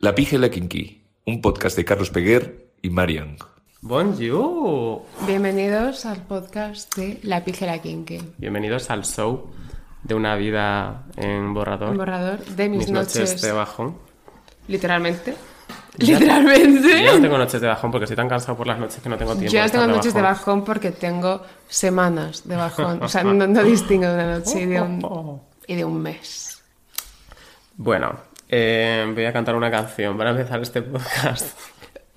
La Pija y la Kinky, un podcast de Carlos Peguer y Marian. Bonjour. Bienvenidos al podcast de La Pijera Kinky. Bienvenidos al show de una vida en borrador. Un borrador de mis, Mis noches de bajón. Literalmente. Literalmente. Yo no tengo noches de bajón porque estoy tan cansado por las noches que no tengo tiempo. Yo no tengo noches de bajón porque tengo semanas de bajón. O sea, no, no distingo de una noche y de un, y de un mes. Bueno, eh, voy a cantar una canción para empezar este podcast.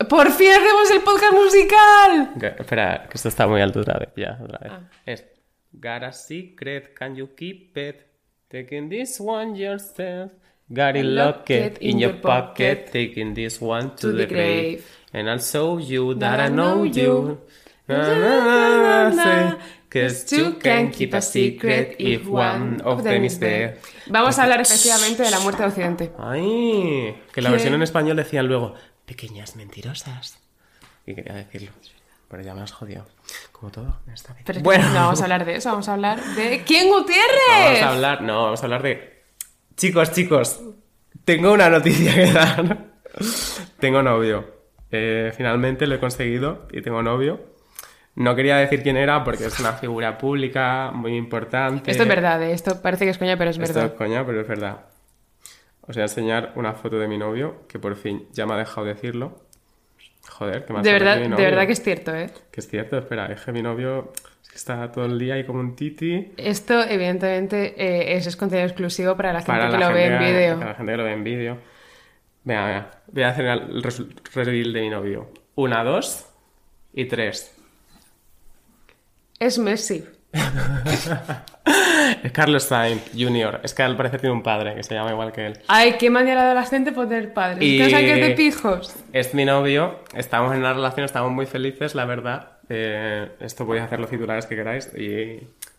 ¡Por fin hacemos el podcast musical! Que- Espera, que esto está muy alto otra vez. Ya, otra vez. Ah. Es Got a secret, can you keep it? Taking this one yourself. Got it locked in your pocket. Taking this one to, the, grave. And I'll show you that I know you. Na, na, na, Cause you can keep a secret if one of them is there. Vamos a hablar efectivamente de la muerte de Occidente. Ay, que la ¿Qué? versión en español decían luego pequeñas mentirosas. Y quería decirlo. Pero ya me has jodido. Como todo en esta vida. Pero bueno, no vamos a hablar de eso, vamos a hablar de ¿Quién Gutiérrez? vamos a hablar, no, vamos a hablar de. Chicos, chicos, tengo una noticia que dar. tengo novio. Eh, finalmente lo he conseguido y tengo novio. No quería decir quién era porque es una figura pública muy importante. Esto es verdad, ¿eh? esto parece que es coña, pero es Esto verdad. es coña, pero es verdad. Os voy a enseñar una foto de mi novio, que por fin ya me ha dejado decirlo. Joder, que más De verdad, de verdad que es cierto, ¿eh? Que es cierto, espera, es que mi novio está todo el día ahí como un titi. Esto Esto, evidentemente, eh, es, es contenido exclusivo para la gente para que la lo ve en vídeo. Para la gente que lo ve en vídeo. Venga, venga. Voy a hacer el reveal de mi novio. Una, dos y tres. Es Messi. Es Carlos Sainz Jr. Es que al parecer tiene un padre que se llama igual que él. Ay, qué manera de la gente poner padres. Y- ¿No saben que es de pijos? Es mi novio, estamos en una relación, estamos muy felices, la verdad. Eh, esto podéis hacer los titulares que queráis y,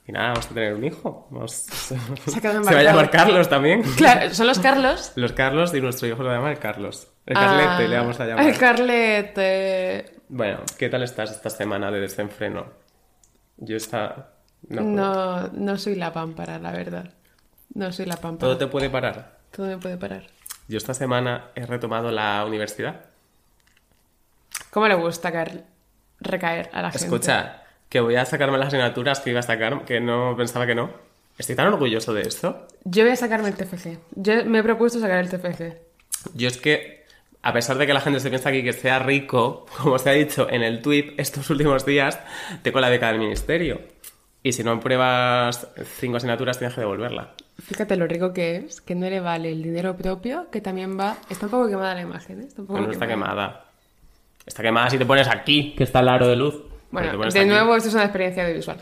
y nada, vamos a tener un hijo. Vamos- se va a llamar Carlos también. Claro, son los Carlos. Los Carlos y nuestro hijo lo va a llamar Carlos. El Carlete Ah, le vamos a llamar. El Carlete. Bueno, ¿qué tal estás esta semana de desenfreno? Yo está... No, No, no soy la pámpara, la verdad. No soy la pámpara. Todo te puede parar. Todo me puede parar. Yo esta semana he retomado la universidad. ¿Cómo le gusta caer, recaer a la gente? Escucha, que voy a sacarme las asignaturas que iba a sacar, que no pensaba que no. Estoy tan orgulloso de esto. Yo voy a sacarme el TFG. Yo me he propuesto sacar el TFG. Yo es que, a pesar de que la gente se piensa aquí que sea rico, como se ha dicho en el tweet estos últimos días, tengo la beca del ministerio. Y si no pruebas cinco asignaturas, tienes que devolverla. Fíjate lo rico que es, que no le vale el dinero propio, que también va... Está un poco quemada la imagen, ¿eh? Está un poco Pero no está quemada. Está quemada si te pones aquí, que está el aro de luz. Bueno, de aquí. nuevo, esto es una experiencia audiovisual.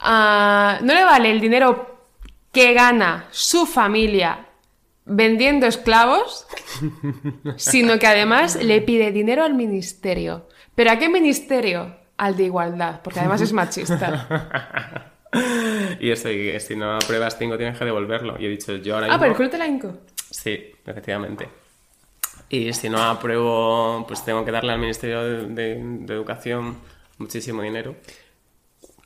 Ah, no le vale el dinero que gana su familia vendiendo esclavos, sino que además le pide dinero al ministerio. ¿Pero a qué ministerio? Al de igualdad, porque además es machista. Y eso, y si no apruebas cinco, tienes que devolverlo. Y he dicho, yo ahora Ah, mismo... pero el te la hinco. Sí, efectivamente. Y si no apruebo, pues tengo que darle al Ministerio de, de- de Educación muchísimo dinero.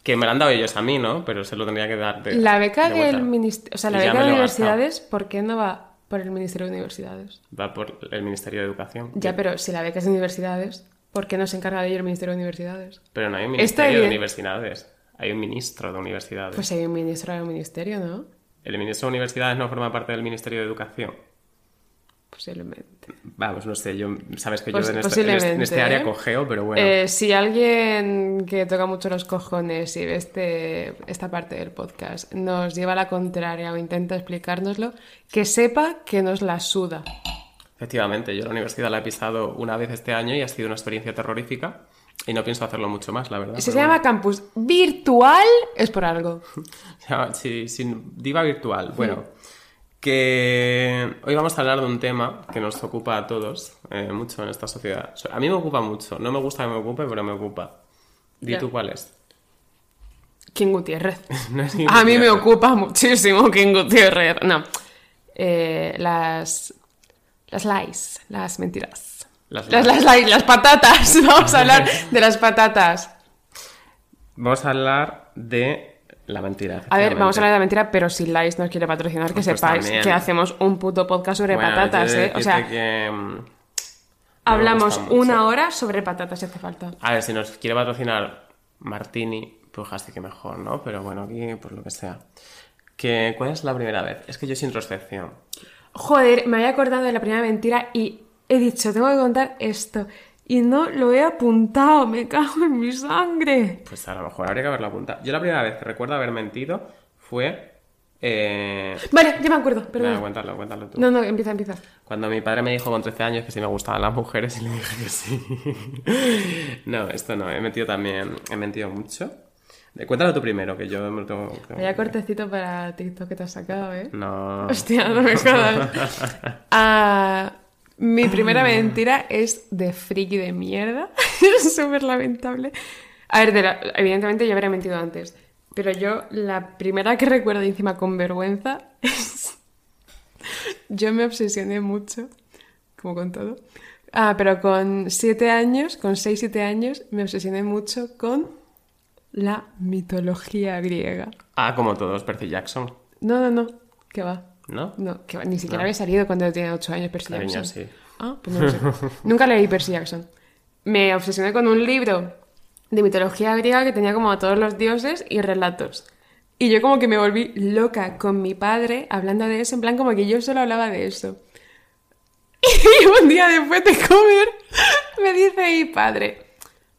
Que me lo han dado ellos a mí, ¿no? Pero se lo tendría que dar de La beca de del ministerio, o sea, la beca de universidades, ¿por qué no va por el Ministerio de Universidades? Va por el Ministerio de Educación. Ya, pero si la beca es de universidades, ¿por qué no se encarga de ello el Ministerio de Universidades? Pero no hay un Ministerio de Universidades. Hay un ministro de universidades. Pues hay un ministro de un ministerio, ¿no? El ministro de Universidades no forma parte del Ministerio de Educación. Posiblemente. Vamos, no sé, yo sabes que yo Pos- en, este, en este- este posiblemente, área ¿eh? cogeo, pero bueno. Eh, si alguien que toca mucho los cojones y ve este, esta parte del podcast nos lleva a la contraria o intenta explicárnoslo, que sepa que nos la suda. Efectivamente, yo la universidad la he pisado una vez este año y ha sido una experiencia terrorífica. Y no pienso hacerlo mucho más, la verdad. Si se llama campus virtual, es por algo. bueno. Sí, sin diva virtual. Bueno, que hoy vamos a hablar de un tema que nos ocupa a todos eh, mucho en esta sociedad. A mí me ocupa mucho. No me gusta que me ocupe, pero me ocupa. Ya. tú cuál es. King Gutiérrez. No es A mí me ocupa muchísimo King Gutiérrez. No. Eh, las. Las lies, las mentiras. Las Las, las lies, las patatas. Vamos a hablar de las patatas. Vamos a hablar de La mentira. A ver, vamos a hablar de la mentira, pero si Lice nos quiere patrocinar, que Pues sepáis también. que hacemos un puto podcast sobre Bueno, patatas, ¿eh? O sea, que, mm, hablamos una hora sobre patatas si hace falta. A ver, si nos quiere patrocinar Martini, pues casi que mejor, ¿no? Pero bueno, aquí, por lo que sea. Que, ¿Cuál es la primera vez? Es que yo sin introspección. Joder, me había acordado de la primera mentira y he dicho, tengo que contar esto. Y no lo he apuntado, me cago en mi sangre. Pues a lo mejor habría que haberla apuntado. Yo la primera vez que recuerdo haber mentido fue... Eh... Vale, ya me acuerdo, perdón. cuéntalo, cuéntalo tú. No, no, empieza, empieza. Cuando mi padre me dijo con 13 años que si me gustaban las mujeres y le dije que sí. no, esto no, he mentido también, he mentido mucho. Cuéntalo tú primero, que yo me lo tengo... tengo- Vaya cortecito para TikTok que te has sacado, ¿eh? No. Hostia, no me jodas. Ah, mi primera mentira es de friki de mierda. es súper lamentable. A ver, de la- evidentemente yo habría mentido antes. Pero yo, la primera que recuerdo encima con vergüenza es... yo me obsesioné mucho, como con todo. Ah, pero con siete años, con seis, siete años, me obsesioné mucho con la mitología griega. Ah, como todos, Percy Jackson, No, no, no, que va. ¿No? No, que ni siquiera había salido cuando tenía 8 años Percy Cariño, Jackson. sí. Ah, pues no lo sé. Nunca leí Percy Jackson. Me obsesioné con un libro de mitología griega que tenía como a todos los dioses y relatos. Y yo como que me volví loca con mi padre hablando de eso, en plan como que yo solo hablaba de eso. Y un día después de comer me dice mi padre,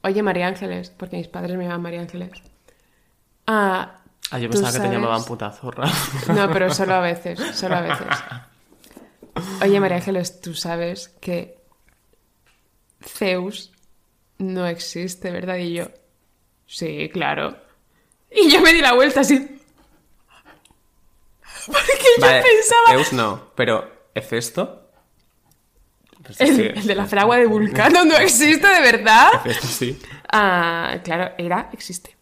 oye María Ángeles, porque mis padres me llaman María Ángeles. Ah, Ah, yo ¿tú pensaba que te llamaban puta zorra. no, pero solo a veces, solo a veces. Oye, María Ángeles, tú sabes que Zeus no existe, ¿verdad? Y yo, sí, claro. Y yo me di la vuelta así. Porque yo pensaba... Zeus no, pero ¿Hefesto? Pues es El, que- el de la fragua de Vulcano no existe, ¿de verdad? Hefesto sí. Ah, claro, era, existe.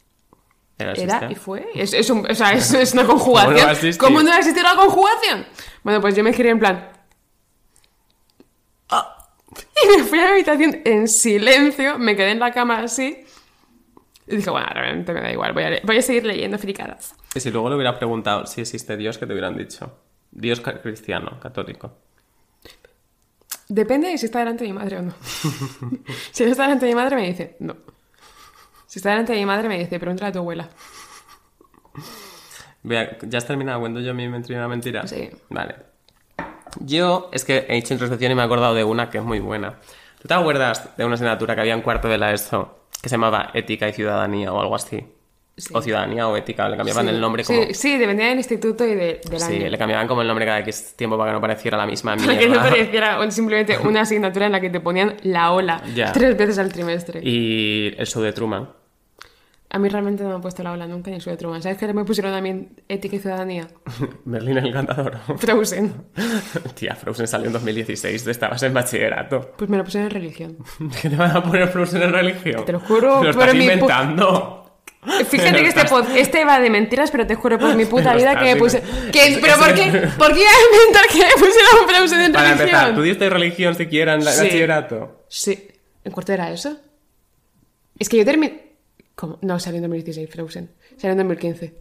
Era, y fue. Es, es un- o sea, es, es una ¿Cómo no va a conjugación. ¿Cómo no va a existir la conjugación? Bueno, pues yo me giré en plan. "Ah", Y me fui a la habitación en silencio, me quedé en la cama así. Y dije, bueno, realmente me da igual, voy a, voy a seguir leyendo fricadas. Y si luego le hubiera preguntado si existe Dios, ¿qué te hubieran dicho? Dios cristiano, católico. Depende de si está delante de mi madre o no. si no está delante de mi madre, me dice, no. Si está delante de mi madre, me dice, pregúntale a tu abuela. Vea, ¿ya has terminado? ¿Cuento yo mi mentira mentira? Sí. Vale. Yo, es que he hecho introspección y me he acordado de una que es muy buena. ¿Tú te acuerdas de una asignatura que había en cuarto de la ESO que se llamaba Ética y Ciudadanía o algo así? Sí. O Ciudadanía o Ética, le cambiaban Sí, el nombre como... Sí, sí, dependía del instituto y de, del Sí, año. le cambiaban como el nombre cada X tiempo para que no pareciera la misma Para que no mierda. pareciera simplemente una asignatura en la que te ponían la ola Ya. tres veces al trimestre. Y el show de Truman. A mí realmente no me han puesto la ola nunca ni soy de Truman. ¿Sabes qué me pusieron también ética y ciudadanía? Berlín el encantador. Frozen. Tía, Frozen salió en 2016, tú estabas en bachillerato. Pues me lo pusieron en religión. ¿Qué te van a poner Frozen en religión? Te lo juro, Te lo estás inventando. Fíjate que este, pod- este va de mentiras, pero te juro por mi puta vida que me puse... que- ¿Pero por qué? ¿Por qué iba a inventar que me pusieron Frozen en Para religión? empezar, ¿tú diste religión siquiera en la- Sí. bachillerato? Sí. ¿En cuarto era eso? Es que yo terminé... ¿Cómo? No, salió en 2016, Frozen. Salió en 2015.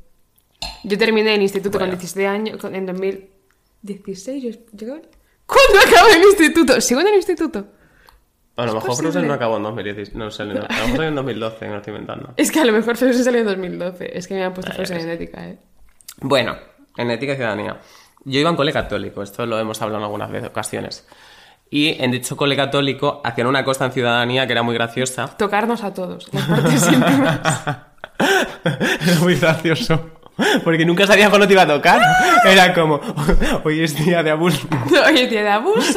Yo terminé el instituto Bueno. con 17 años, con- en 2016. Yo, yo- ¿Cuándo acabé el instituto? ¿Sigo en el instituto? A lo mejor? Frozen no acabó en 2016. No sé, no, a lo mejor salió en 2012, me lo estoy inventando. Es que a lo mejor Frozen salió en 2012. Es que me han puesto Ah, Frozen en ética, ¿eh? Bueno, en ética y ciudadanía. Yo iba en cole católico, esto lo hemos hablado en algunas veces, ocasiones. Y en dicho cole católico hacían una cosa en ciudadanía que era muy graciosa. Tocarnos a todos, las partes íntimas. Era muy gracioso. Porque nunca sabías cuándo te iba a tocar. Era como, hoy es día de abuso. Oye, tío, de abusos.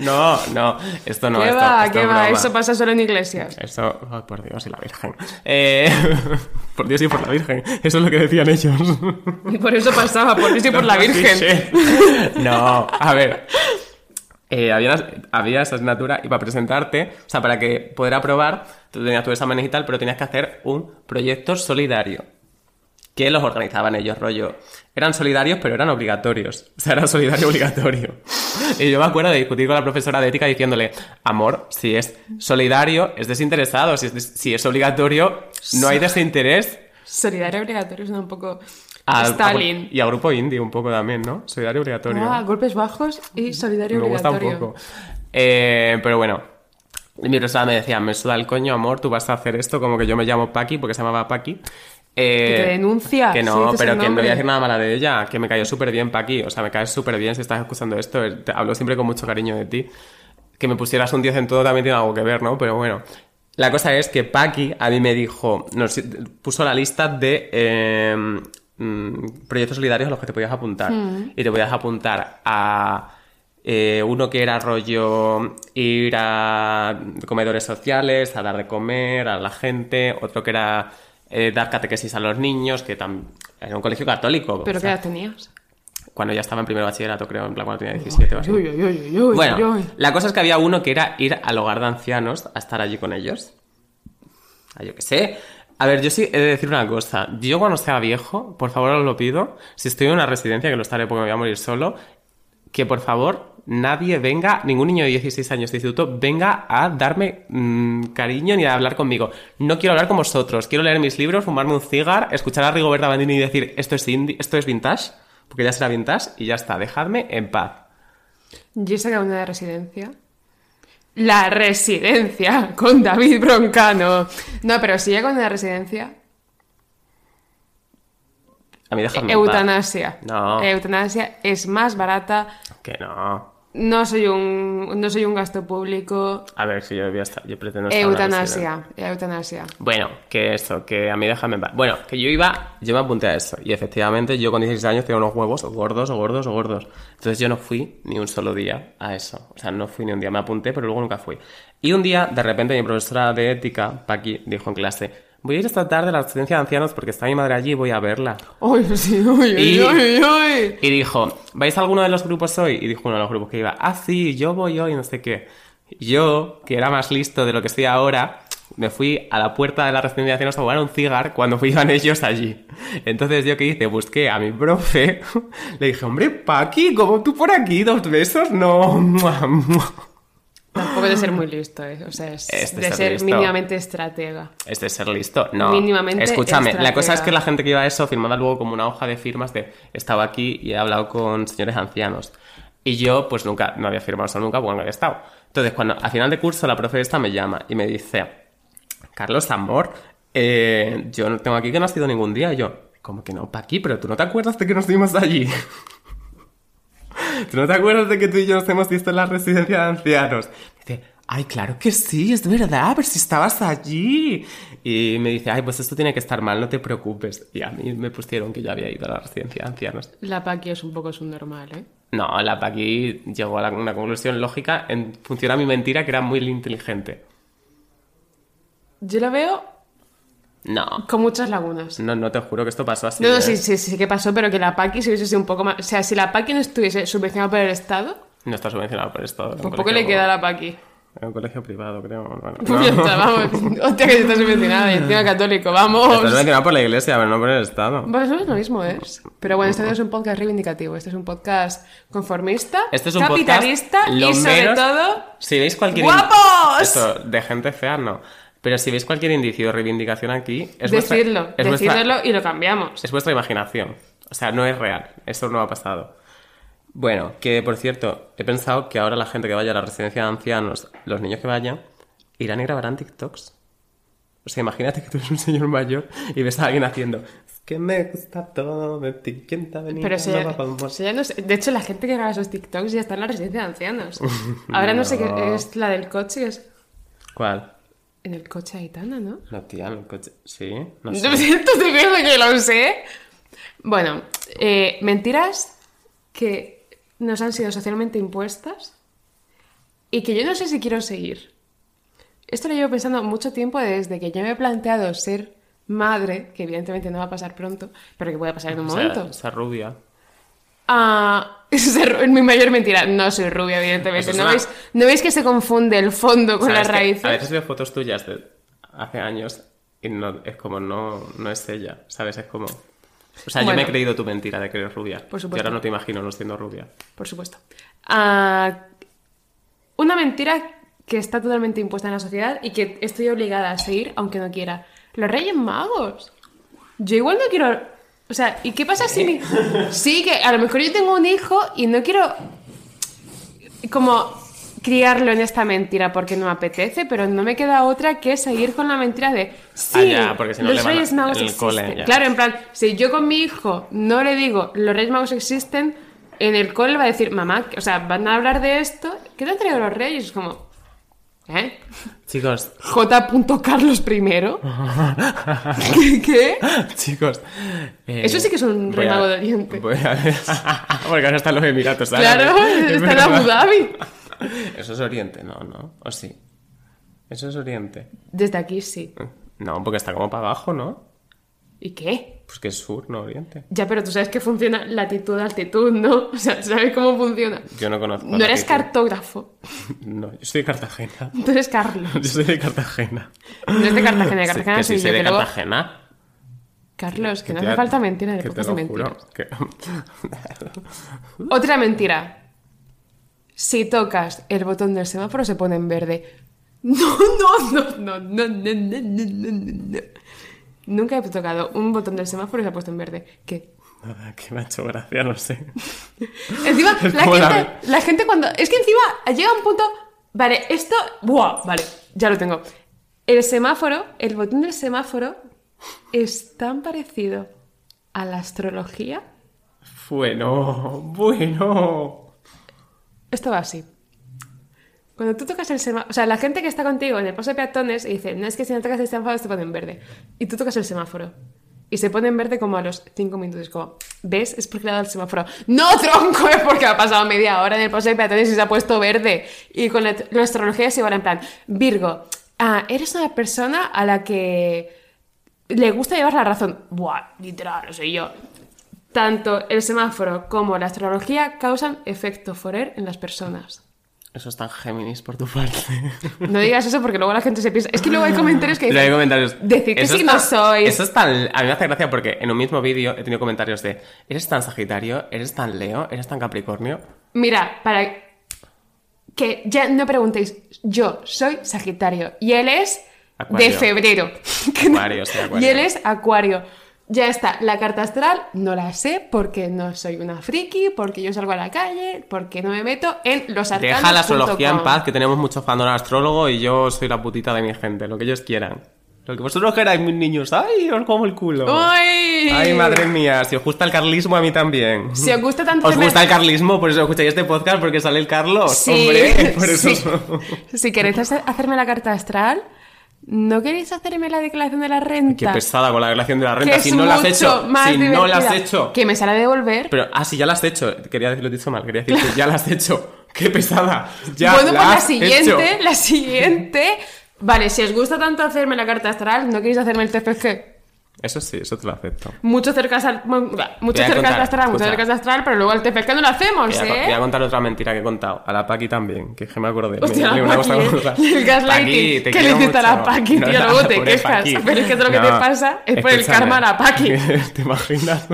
No, no, esto no. ¿Qué esto, va? esto ¿Qué es va? broma. Eso pasa solo en iglesias. Eso, ay, por Dios y la Virgen. Eh, por Dios y por la Virgen. Eso es lo que decían ellos. Y por eso pasaba, por eso y por la Virgen. No, a ver. Eh, había, había esa asignatura y para presentarte, o sea, para que poder aprobar, tú tenías tu examen y tal, pero tenías que hacer un proyecto solidario. Que los organizaban ellos, rollo. Eran solidarios, pero eran obligatorios. O sea, era solidario obligatorio. Y yo me acuerdo de discutir con la profesora de ética diciéndole, amor, si es solidario, es desinteresado. Si es, si es obligatorio, no hay desinterés. Solidario obligatorio suena un poco... A- a- Stalin. y a grupo indie un poco también, ¿no? Solidario obligatorio. Ah, golpes bajos y solidario me gusta un obligatorio. poco. Eh, pero bueno, mi profesora me decía, me suda el coño, amor, tú vas a hacer esto como que yo me llamo Paqui, porque se llamaba. Eh, Que te denuncia, Que no, pero que no voy a decir nada mala de ella, que me cayó súper bien Paqui, o sea, me caes súper bien si estás escuchando esto, eh, te hablo siempre con mucho cariño de ti. Que me pusieras un 10 en todo también tiene algo que ver, ¿no? Pero bueno. La cosa es que Paqui a mí me dijo, nos puso la lista de eh, mm, proyectos solidarios a los que te podías apuntar. Y te podías apuntar a eh, uno que era rollo ir a comedores sociales, a dar de comer a la gente, otro que era eh, dar catequesis a los niños, que era un colegio católico. ¿Pero o qué edad tenías? Cuando ya estaba en primer bachillerato, creo, en plan cuando tenía 17 o así. Uy, uy, uy, Bueno, la cosa es que había uno que era ir al hogar de ancianos a estar allí con ellos. Ah, yo qué sé. A ver, yo sí he de decir una cosa. Yo cuando sea viejo, por favor os lo pido, si estoy en una residencia, que lo estaré porque me voy a morir solo, que por favor nadie venga, ningún niño de 16 años de instituto, venga a darme mm, cariño ni a hablar conmigo. No quiero hablar con vosotros. Quiero leer mis libros, fumarme un cigar, escuchar a Rigoberta Bandini y decir esto es, esto es vintage, porque ya será vintage y ya está. Dejadme en paz. Yo he sacado una de residencia. La residencia con David Broncano. No, pero si llego a una residencia, A mí paz. eutanasia. No. Eutanasia es más barata. Que no. No soy un, no soy un gasto público. A ver, si yo voy a estar, yo pretendo estar. Eutanasia. Eutanasia. Bueno, que eso, que a mí déjame. Bueno, que yo iba, yo me apunté a eso. Y efectivamente, yo con 16 años tenía unos huevos gordos, o gordos, o gordos. Entonces yo no fui ni un solo día a eso. O sea, no fui ni un día. Me apunté, pero luego nunca fui. Y un día, de repente, mi profesora de ética, Paqui, dijo en clase, voy a ir esta tarde a la residencia de ancianos porque está mi madre allí y voy a verla. Uy, sí, uy, Y- uy. Y dijo, ¿vais a alguno de los grupos hoy? Y dijo uno de los grupos que iba, ah, sí, yo voy hoy, no sé qué. Yo, que era más listo de lo que estoy ahora, me fui a la puerta de la residencia de ancianos a jugar un cigar cuando iban ellos allí. Entonces, ¿yo qué hice? Busqué a mi profe, le dije, hombre, Paqui, ¿cómo tú por aquí? ¿Dos besos? No. Tampoco de ser muy listo, ¿eh? O sea, es Es de ser listo. mínimamente estratega. Es de ser listo. No. Mínimamente Escúchame, la cosa es estratega. que la gente que iba a eso firmaba luego como una hoja de firmas de estaba aquí y he hablado con señores ancianos. Y yo, pues nunca, no había firmado eso nunca porque no había estado. Entonces, cuando a final de curso la profe esta me llama y me dice, Carlos Amor, eh, yo no tengo aquí que no has ido ningún día. Y yo, ¿cómo que no? Pa' aquí, pero tú no te acuerdas de que nos vimos allí. ¿Tú no te acuerdas de que tú y yo nos hemos visto en la residencia de ancianos? Dice, ay, claro que sí, es verdad, pero si estabas allí. Y me dice, ay, pues esto tiene que estar mal, no te preocupes. Y a mí me pusieron que yo había ido a la residencia de ancianos. La Paqui es un poco subnormal, ¿eh? No, la Paqui llegó a una conclusión lógica en función a mi mentira, que era muy inteligente. Yo la veo No, con muchas lagunas. no, no te juro que esto pasó así. No, no, ¿eh? sí, sí, sí que pasó, pero que la Paqui se hubiese sido un poco más... O sea, si la Paqui no estuviese subvencionada por el Estado, No está subvencionado por era un pues poco colegio- le queda a la Paqui. Era un colegio privado, creo. Bueno, Pues ya está, vamos. Hostia, que está subvencionada y encima católico, vamos. Está subvencionado por la iglesia, pero no por el Estado. Bueno, eso es lo mismo, ¿es? Pero bueno, este no es un podcast reivindicativo, este es un podcast conformista, Este es un capitalista podcast, y sobre menos- todo... Si veis cualquier... ¡Guapos! Eso, de gente fea, no. Pero si veis cualquier indicio de reivindicación aquí... Es vuestra- Decidlo, es vuestra- decidlo y lo cambiamos. Es vuestra imaginación. O sea, no es real. Eso no ha pasado. Bueno, que por cierto, he pensado que ahora la gente que vaya a la residencia de ancianos, los niños que vayan, irán y grabarán TikToks. O sea, imagínate que tú eres un señor mayor y ves a alguien haciendo es que me gusta todo de ti, ¿quién te ha venido? Pero si ya, si ya no sé- De hecho, la gente que graba esos TikToks ya está en la residencia de ancianos. Ahora no, sé No. qué es la del coche, es ¿Cuál? En el coche Aitana, ¿no? No, tía, en el coche. Sí, no sé. me siento seguro de que lo sé. Bueno, eh, mentiras que nos han sido socialmente impuestas y que yo no sé si quiero seguir. Esto lo llevo pensando mucho tiempo desde que yo me he planteado ser madre, que evidentemente no va a pasar pronto, pero que puede pasar en un O sea, momento. esa rubia. Ah, es mi mayor mentira. No soy rubia, evidentemente. Eso es ¿No, una- veis, ¿No veis que se confunde el fondo con ¿Sabes las raíces? A veces veo fotos tuyas de hace años y no, es como no, no es ella, ¿sabes? Es como... O sea, yo me he creído tu mentira de que eres rubia. Por Y supuesto. ahora no te imagino no siendo rubia. Por supuesto. Ah, una mentira que está totalmente impuesta en la sociedad y que estoy obligada a seguir aunque no quiera. Los Reyes Magos. Yo igual no quiero. O sea, ¿y qué pasa si mi. Sí, que a lo mejor yo tengo un hijo y no quiero. Como criarlo en esta mentira porque no me apetece, pero no me queda otra que seguir con la mentira de sí, Ah, ya, porque si no los Reyes Magos existen. cole. Claro, en plan, si yo con mi hijo no le digo los Reyes Magos existen, en el cole va a decir, mamá, o sea, van a hablar de esto, ¿qué te han traído los Reyes? Es como, ¿eh? Chicos, J. Carlos I. ¿Qué? ¿Qué? chicos. eh, Eso sí que es un mago de Oriente. voy a- porque ahora están los Emiratos Claro, Árabes. Es está en. Abu Dhabi. Eso es Oriente, no, no. ¿O sí? Eso es Oriente. Desde aquí sí. No, porque está como para abajo, ¿no? ¿Y qué? Pues que es sur, no Oriente. Ya, pero tú sabes que funciona latitud, altitud, ¿no? O sea, ¿sabes cómo funciona? Yo no conozco. No eres cartógrafo. No, yo soy de Cartagena. Tú eres Carlos. Yo soy de Cartagena. No es de Cartagena, de Sí, Cartagena que soy sí, soy de que luego- Cartagena. Carlos, que no hace falta mentir en el que te podcast de juro, mentiras. que- Otra mentira. Si tocas el botón del semáforo se pone en verde. No, no, no, no, no, no, no, no, no, no. Nunca he tocado un botón del semáforo y se ha puesto en verde. ¿Qué? Nada, que me ha hecho gracia, no sé. Encima, la como la gente, la gente cuando... Es que encima llega un punto... Vale, esto... Buah, vale, ya lo tengo. El semáforo, el botón del semáforo es tan parecido a la astrología. Bueno, bueno. Esto va así. Cuando tú tocas el semáforo... O sea, la gente que está contigo en el paso de peatones y dice, no es que si no tocas el semáforo se pone en verde. Y tú tocas el semáforo. Y se pone verde como a los cinco minutos. Como, ¿ves? Es porque le ha el semáforo. ¡No, tronco! Es porque ha pasado media hora en el paso de peatones y se ha puesto verde. Y con la, astrología es igual en plan, Virgo, ah, eres una persona a la que le gusta llevar la razón. Buah, literal, lo soy yo. Tanto el semáforo como la astrología causan efecto Forer en las personas. Eso es tan Géminis por tu parte. No digas eso porque luego la gente se piensa. Es que luego hay comentarios que Luego hay dicen. comentarios. Decid qué Eso signo está- sois. Eso es tan. A mí me hace gracia porque en un mismo vídeo he tenido comentarios de: ¿Eres tan Sagitario? ¿Eres tan Leo? ¿Eres tan Capricornio? Mira, para que ya no preguntéis, yo soy Sagitario y él es Acuario. de febrero. Que no- Acuario, sí, Acuario. Y él es Acuario. Ya está, la carta astral no la sé porque no soy una friki, porque yo salgo a la calle, porque no me meto en los arcanos. Deja la astrología en paz, que tenemos mucho fandom astrólogo y yo soy la putita de mi gente, lo que ellos quieran. Lo que vosotros queráis, mis niños. ¡Ay, os como el culo! ¡Ay! ¡Ay, madre mía! Si os gusta el carlismo, a mí también. Si os gusta tanto ¿Os gusta el carlismo? Por eso escucháis este podcast, porque sale el Carlos. Sí, ¡Hombre! Por eso... sí. Si queréis hacer- hacerme la carta astral, ¿no queréis hacerme la declaración de la renta? Qué pesada con la declaración de la Que renta. Si no la has hecho, más si no la has divertida. hecho. Que me sale a devolver. Pero, ah, sí, ya la has hecho. Quería decirlo dicho mal. Quería decir que ya la has hecho. ¡Qué pesada! Ya bueno, la pues la has siguiente, hecho. la siguiente. Vale, si os gusta tanto hacerme la carta astral, ¿no queréis hacerme el TFG? Eso sí, eso te lo acepto. Mucho cerca, mucho Voy a cerca contar, de astral, mucho escucha. cerca de astral, pero luego el TFG no lo hacemos, Voy a, voy a ¿eh? contar otra mentira que he contado. A la Paqui también, que es que me acordé. Hostia, Me- la una Paqui, cosa ¿eh? El gaslighting. ¿Qué le hiciste a la mucho. Paqui, tío? la Luego te quejas. Paqui. Pero es que todo lo que te pasa es por el karma a la Paqui. ¿Te imaginas?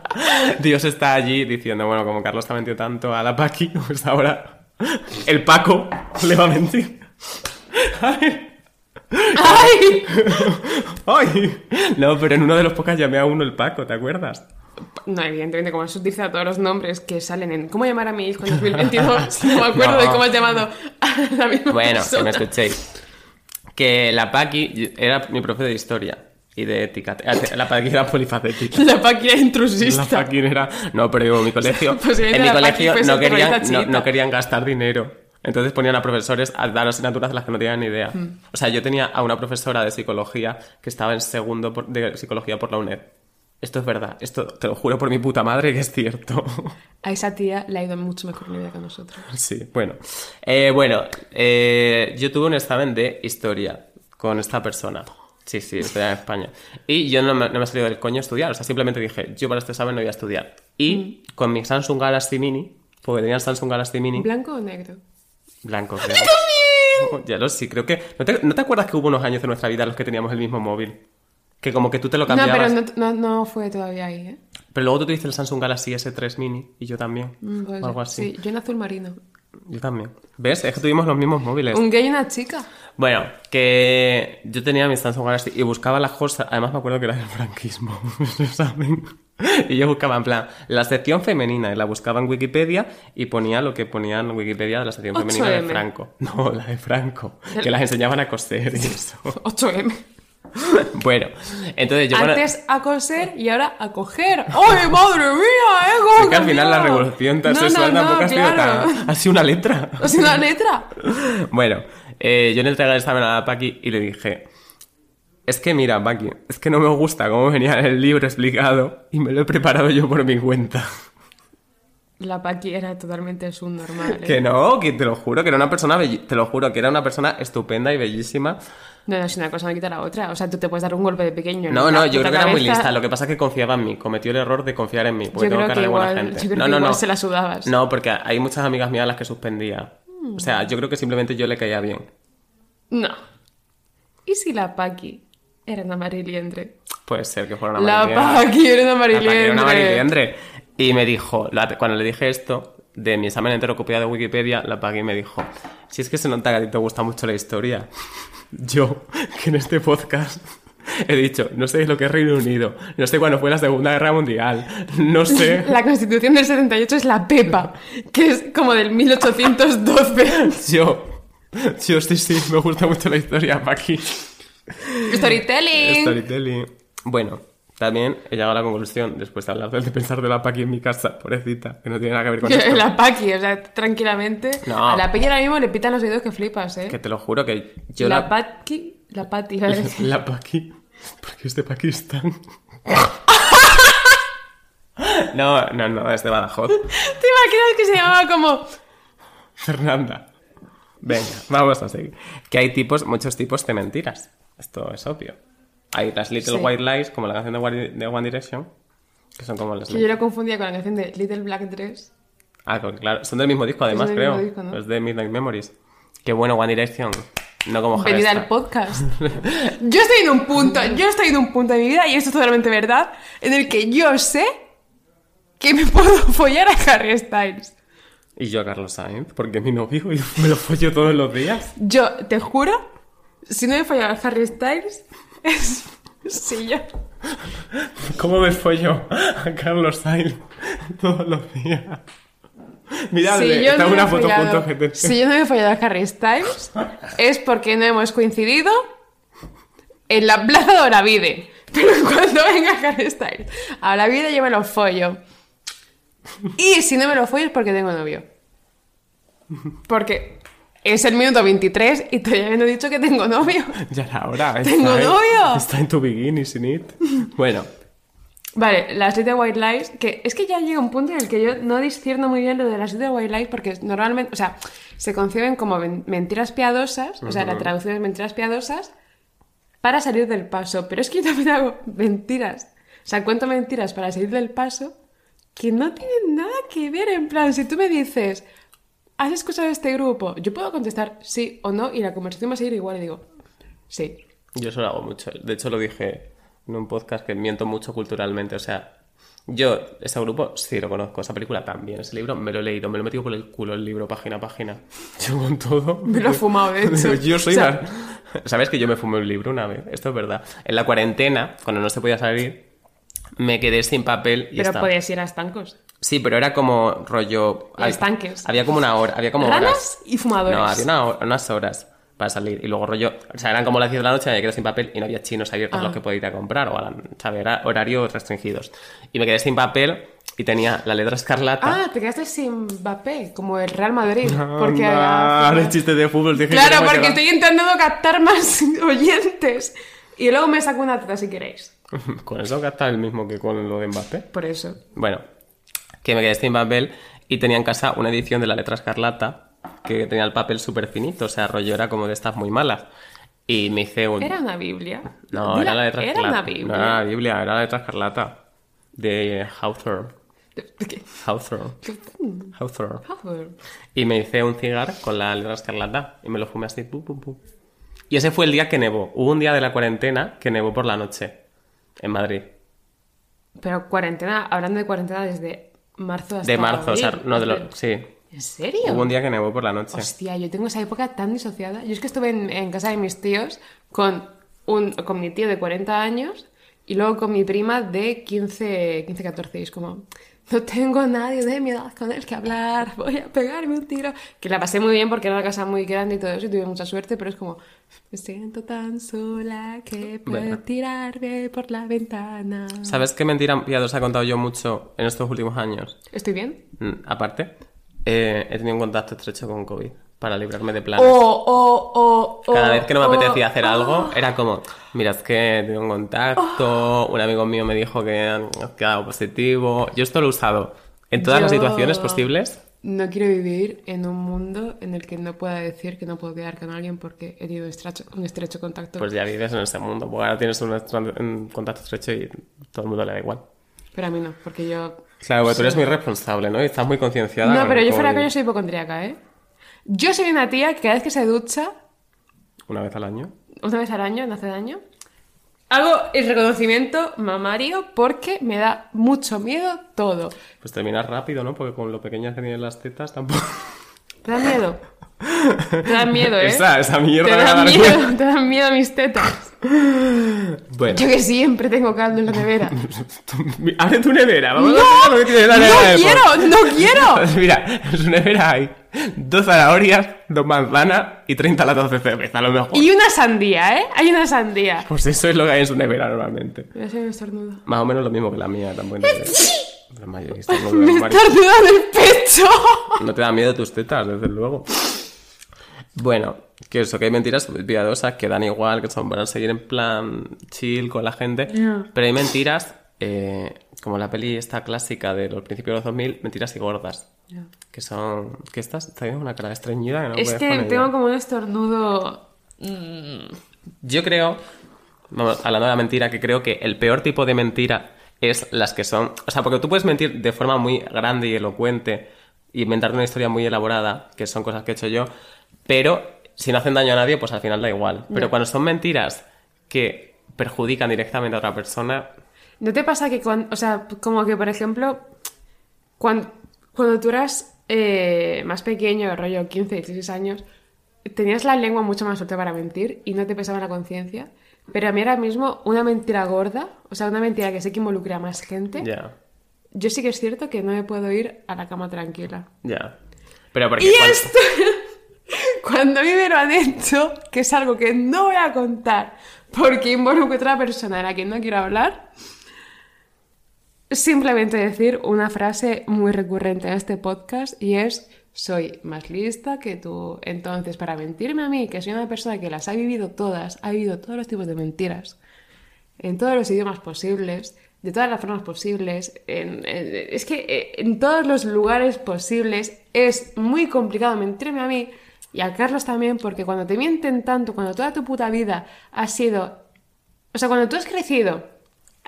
Dios está allí diciendo, bueno, como Carlos te ha mentido tanto a la Paqui, pues ahora el Paco le va a mentir. Ay, ¡Ay! No, pero en uno de los podcasts llamé a uno el Paco, ¿te acuerdas? No, evidentemente, como eso dice a todos los nombres que salen en ¿Cómo llamar a mi hijo en 2022? No me acuerdo de cómo has llamado a la misma Bueno, que persona. me escuchéis. Que la Paqui era mi profe de historia y de ética. La Paqui era polifacética. La Paqui era La intrusista. Paqui era... No, pero digo, mi colegio... En mi la colegio no querían, no querían gastar dinero. Entonces ponían a profesores a dar asignaturas de las que no tenían ni idea. Mm. O sea, yo tenía a una profesora de psicología que estaba en segundo por- de psicología por la UNED. Esto es verdad. Esto te lo juro por mi puta madre que es cierto. A esa tía le ha ido mucho mejor la vida que a nosotros. Sí, bueno. Eh, bueno, eh, yo tuve un examen de historia con esta persona. Sí, sí, estoy en España. Y yo no me, no me he salido del coño a estudiar. O sea, simplemente dije, yo para este examen no voy a estudiar. Y con mi Samsung Galaxy Mini, porque tenía el Samsung Galaxy Mini, ¿Blanco o negro? Blanco, creo. Oh, Ya lo sí, creo que... ¿no te, no te acuerdas que hubo unos años de nuestra vida en los que teníamos el mismo móvil? Que como que tú te lo No, cambiabas. pero no, no, no fue todavía ahí, ¿eh? Pero luego tú tuviste el Samsung Galaxy S3 Mini y yo también. Mm, puede o algo así. Sí, yo en azul marino. Yo también. ¿Ves? Es que tuvimos los mismos móviles. Un gay y una chica. Bueno, que yo tenía mi Samsung Galaxy y buscaba las cosas. Además, me acuerdo que era del franquismo. ¿saben? Y yo buscaba, en plan, la sección femenina y la buscaba en Wikipedia y ponía lo que ponía en Wikipedia de la sección femenina de 8M. Franco. No, la de Franco. Que las enseñaban a coser y eso. 8M. Bueno, entonces yo. Antes a coser y ahora a coger. ¡Ay, madre mía! ¿eh? ¿Cómo Es que al final la revolución tan No, sexual no, tampoco ha sido tan. Ha sido una letra. O sea, una letra. Bueno, eh, yo le entregué el examen a Paqui y le dije: Es que mira, Paqui, es que no me gusta cómo venía en el libro explicado y me lo he preparado yo por mi cuenta. La Paqui era totalmente subnormal. ¿eh? Que no, que te lo juro, que era una persona, te lo juro, que era una persona estupenda y bellísima. No, no, si una cosa no quita la otra. O sea, tú te puedes dar un golpe de pequeño. No, la no, yo creo que era muy cabeza. lista. Lo que pasa es que confiaba en mí. Cometió el error de confiar en mí. Porque Yo tengo creo cara que de buena igual- gente. yo creo no, que no, igual no. se la sudabas. No, porque hay muchas amigas mías a las que suspendía. O sea, yo creo que simplemente yo le caía bien. No. ¿Y si la Paqui era una mariliendre? Puede ser que fuera una La mariliendre. Paqui era una La Paqui era una mariliendre. Y me dijo, la- cuando le dije esto, de mi examen entero copiado de Wikipedia, la Paqui me dijo, si es que se nota que a ti te gusta mucho la historia. Yo, que en este podcast he dicho, no sé lo que es Reino Unido, no sé cuándo fue la Segunda Guerra Mundial, no sé... La constitución del 78 es la Pepa, que es como del 1812. Yo, yo sí, sí, me gusta mucho la historia, Paqui. Storytelling. Storytelling. Bueno, también he llegado a la conclusión, después de hablar de pensar de la Paqui en mi casa, pobrecita, que no tiene nada que ver con esto. La Paqui, o sea, tranquilamente. No. A la Paqui ahora mismo le pitan los oídos que flipas, ¿eh? Que te lo juro que yo la la... Paqui... La Pati, iba a decir. La Paqui, porque es de Pakistán. No, no, no, es de Badajoz. ¿Te imaginas que se llamaba como... Fernanda. Venga, vamos a seguir. Que hay tipos, muchos tipos de mentiras. Esto es obvio. Hay las Little Sí. White Lies, como la canción de One, Direction, que son como las... Que yo lo confundía con la canción de Little Black Dress. Ah, claro, son del mismo disco además, del creo. mismo disco, ¿no? Es de Midnight Memories. Qué bueno One Direction. No como Venida al podcast. Yo estoy en un punto, yo estoy en un punto de mi vida, y esto es totalmente verdad, en el que yo sé que me puedo follar a Harry Styles. Y yo a Carlos Sainz, porque es mi novio y me lo follo todos los días. Yo, te juro, si no me follado a Harry Styles, es... Sí, yo... ¿Cómo me follo a Carlos Sainz todos los días? Miradle, si está no una foto follado- juntos que te... Si yo no me he follado a Harry Styles, es porque no hemos coincidido en la plaza de Oravide. Pero cuando venga Harry Styles a Oravide yo me lo follo. Y si no me lo follo es porque tengo novio. Porque es el minuto 23 y todavía no he dicho que tengo novio. Ya era hora. ¡Tengo está en- novio! Está en tu bikini, sin it. Bueno, Vale, las Little White Lies, que es que ya llega un punto en el que yo no discierno muy bien lo de las Little White Lies porque normalmente, o sea, se conciben como mentiras piadosas, o sea, la traducción es mentiras piadosas para salir del paso, pero es que yo también hago mentiras, o sea, cuento mentiras para salir del paso que no tienen nada que ver, en plan, si tú me dices, ¿has escuchado este grupo? Yo puedo contestar sí o no y la conversación va a seguir igual y digo, sí. yo eso lo hago mucho. De hecho, lo dije en un podcast que miento mucho culturalmente. O sea, yo, ese grupo, sí lo conozco. Esa película también. Ese libro me lo he leído. Me lo he metido por el culo el libro, página a página. Yo con todo. Me lo he fumado, de hecho. Yo soy O sea, la- ¿Sabes que yo me fumé un libro una vez? Esto es verdad. En la cuarentena, cuando no se podía salir, me quedé sin papel y Pero estaba- podías ir a estancos. Sí, pero era como rollo... Y estanques. Había como una hora, había como Ranas horas. y fumadores. No, había una hora- unas horas para salir. Y luego rollo... O sea, eran como las 10 de la noche, me quedé sin papel y no había chinos abiertos Ah. los que podía ir a comprar. O eran, ¿sabes? Era horarios restringidos. Y me quedé sin papel y tenía la letra escarlata. Ah, te quedaste sin Mbappé, como el Real Madrid. porque Anda, había- ahora chiste de fútbol. dije Claro, no porque estoy intentando captar más oyentes. Y luego me saco una teta si queréis. Con eso gasta el mismo que con lo de Mbappé. Por eso. Bueno, que me quedé sin papel y tenía en casa una edición de la letra escarlata que tenía el papel súper finito, o sea, rollo era como de estas muy malas. Y me hice un... Era una Biblia. No, era la letra Era escarlata. una Biblia. No era la Biblia, era la letra escarlata. De Hawthorne. ¿De qué? Hawthorne. Hawthorne. Joder. Y me hice un cigar con la letra escarlata y me lo fumé así. Y ese fue el día que nevó. Hubo un día de la cuarentena que nevó por la noche. En Madrid. Pero cuarentena, hablando de cuarentena desde marzo hasta De marzo, o sea, no de lo... Sí. ¿En serio? Hubo un día que nevó por la noche. Hostia, yo tengo esa época tan disociada. Yo es que estuve en, en casa de mis tíos con, un, con mi tío de 40 años y luego con mi prima de 15, 15 14. Y es como, no tengo nadie de mi edad con el que hablar, voy a pegarme un tiro. Que la pasé muy bien porque era una casa muy grande y todo eso y tuve mucha suerte, pero es como, me siento tan sola que puedo Bueno. tirarme por la ventana. ¿Sabes qué mentira piadosa he contado yo mucho en estos últimos años? ¿Estoy bien? Mm, aparte, eh, he tenido un contacto estrecho con COVID para librarme de planes. Oh, oh, oh, oh, Cada vez que no me oh, apetecía hacer oh. algo, era como, mira, es que tengo un contacto, un amigo mío me dijo que han quedado positivo. Yo esto lo he usado en todas las Yo situaciones posibles. No quiero vivir en un mundo en el que no pueda decir que no puedo quedar con alguien porque he tenido estrecho- un estrecho contacto. Pues ya vives en ese mundo, porque ahora tienes un, un contacto estrecho y todo el mundo le da igual. Pero a mí no, porque yo... Claro, porque tú eres muy responsable, ¿no? Y estás muy concienciada. No, pero yo fuera COVID. coño soy hipocondríaca, ¿eh? Yo soy una tía que cada vez que se ducha, Una vez al año. una vez al año, no hace daño, hago el reconocimiento mamario porque me da mucho miedo todo. Pues terminas rápido, ¿no? Porque con lo pequeñas que tienen las tetas tampoco... ¿Te da miedo? Te da miedo, ¿eh? Esa, esa mierda Te da miedo, vergüenza. te dan miedo mis tetas. Bueno. Yo que siempre tengo caldo en la nevera. Abre tu nevera, vamos ¡No! a ver lo que tiene la nevera ¡No quiero! ¡No quiero! Mira, en su nevera hay dos zanahorias, dos manzanas y 30 latas de cerveza, a lo mejor. Y una sandía, ¿eh? Hay una sandía. Pues eso es lo que hay en su nevera normalmente. Voy a un estornudo. Más o menos lo mismo que la mía, tampoco. La mayorista, no, Me Mari. estornudo en el pecho. No te da miedo tus tetas, desde luego. Bueno, que eso, que hay mentiras piadosas que dan igual, que son para seguir en plan chill con la gente. Ya. Pero hay mentiras, eh, como la peli esta clásica de los principios de los 2000, mentiras y gordas. Que son... ¿Qué estás? Está viendo una cara estreñida que no es que ella. tengo como un estornudo. Yo creo, vamos, hablando de la mentira, que creo que el peor tipo de mentira es las que son... O sea, porque tú puedes mentir de forma muy grande y elocuente inventarte una historia muy elaborada, que son cosas que he hecho yo, pero si no hacen daño a nadie, pues al final da igual. Pero Ya. cuando son mentiras que perjudican directamente a otra persona, ¿No te pasa que cuando, o sea, como que por ejemplo, cuando, cuando tú eras eh, más pequeño, rollo 15, 16 años, tenías la lengua mucho más suelta para mentir y no te pesaba la conciencia? Pero a mí ahora mismo una mentira gorda, o sea, una mentira que sé que involucra a más gente, ya, yo sí que es cierto que no me puedo ir a la cama tranquila. ya. Pero porque... Y cuando- esto, cuando a mí me lo han hecho, que es algo que no voy a contar porque involucra a otra persona a la que no quiero hablar, simplemente decir una frase muy recurrente en este podcast y es soy más lista que tú. Entonces, para mentirme a mí, que soy una persona que las ha vivido todas, ha vivido todos los tipos de mentiras, en todos los idiomas posibles, de todas las formas posibles, en- en- es que eh, en todos los lugares posibles es muy complicado mentirme a mí y a Carlos también, porque cuando te mienten tanto, cuando toda tu puta vida ha sido... O sea, cuando tú has crecido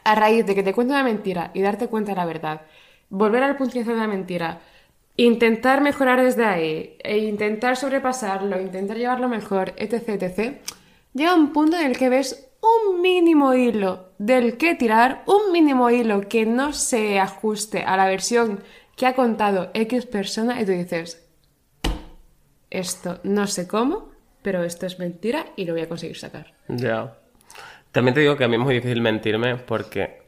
a raíz de que te cuento una mentira y darte cuenta de la verdad, volver al punto de la mentira, intentar mejorar desde ahí, e intentar sobrepasarlo, intentar llevarlo mejor, etc, etc, llega un punto en el que ves un mínimo hilo del que tirar, un mínimo hilo que no se ajuste a la versión que ha contado X persona y tú dices, esto no sé cómo, pero esto es mentira y lo voy a conseguir sacar. Ya. También te digo que a mí es muy difícil mentirme porque,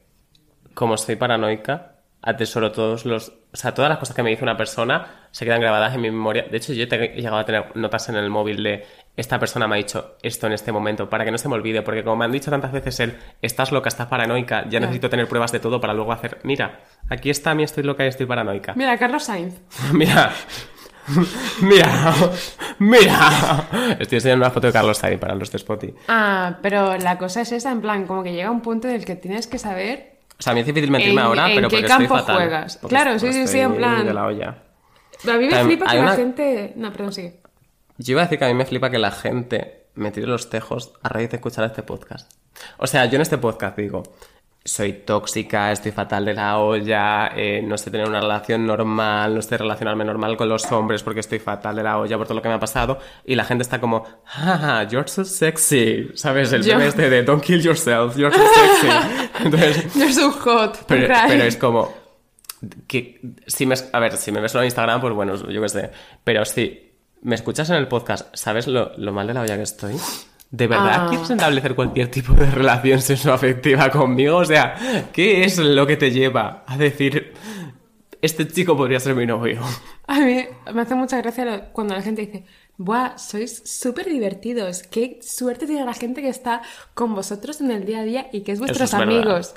como soy paranoica, atesoro todos los. O sea, todas las cosas que me dice una persona se quedan grabadas en mi memoria. De hecho, yo he llegado a tener notas en el móvil de esta persona me ha dicho esto en este momento para que no se me olvide. Porque, como me han dicho tantas veces él, estás loca, estás paranoica, ya necesito tener pruebas de todo para luego hacer. Mira, aquí está mi estoy loca y estoy paranoica. Mira, Carlos Sainz. Mira. Mira. Mira. Estoy enseñando una foto de Carlos Sainz para los de Spotify. Ah, pero la cosa es esa, en plan, como que llega un punto en el que tienes que saber O sea, a mí es difícil mentirme ¿En- ahora, en pero qué porque campo estoy fatal. juegas? Porque Claro, sí, sí, sí, en plan- de la olla. A mí me También flipa que la gente... No, perdón, sigue. Yo iba a decir que a mí me flipa que la gente me tire los tejos a raíz de escuchar este podcast. O sea, yo en este podcast digo, soy tóxica, estoy fatal de la olla, eh, no sé tener una relación normal, no sé relacionarme normal con los hombres porque estoy fatal de la olla por todo lo que me ha pasado. Y la gente está como, jaja, you're so sexy. ¿Sabes? El meme este de don't kill yourself, you're so sexy. Entonces, You're so hot. pero, pero es como, que si me, a ver, si me ves solo en Instagram, pues bueno, yo qué sé. Pero si me escuchas en el podcast, ¿sabes lo, lo mal de la olla que estoy? ¿De verdad Ah. quieres establecer cualquier tipo de relación sexoafectiva conmigo? O sea, ¿qué es lo que te lleva a decir este chico podría ser mi novio? A mí me hace mucha gracia cuando la gente dice, ¡buah! Sois súper divertidos. Qué suerte tiene la gente que está con vosotros en el día a día y que es vuestros es amigos.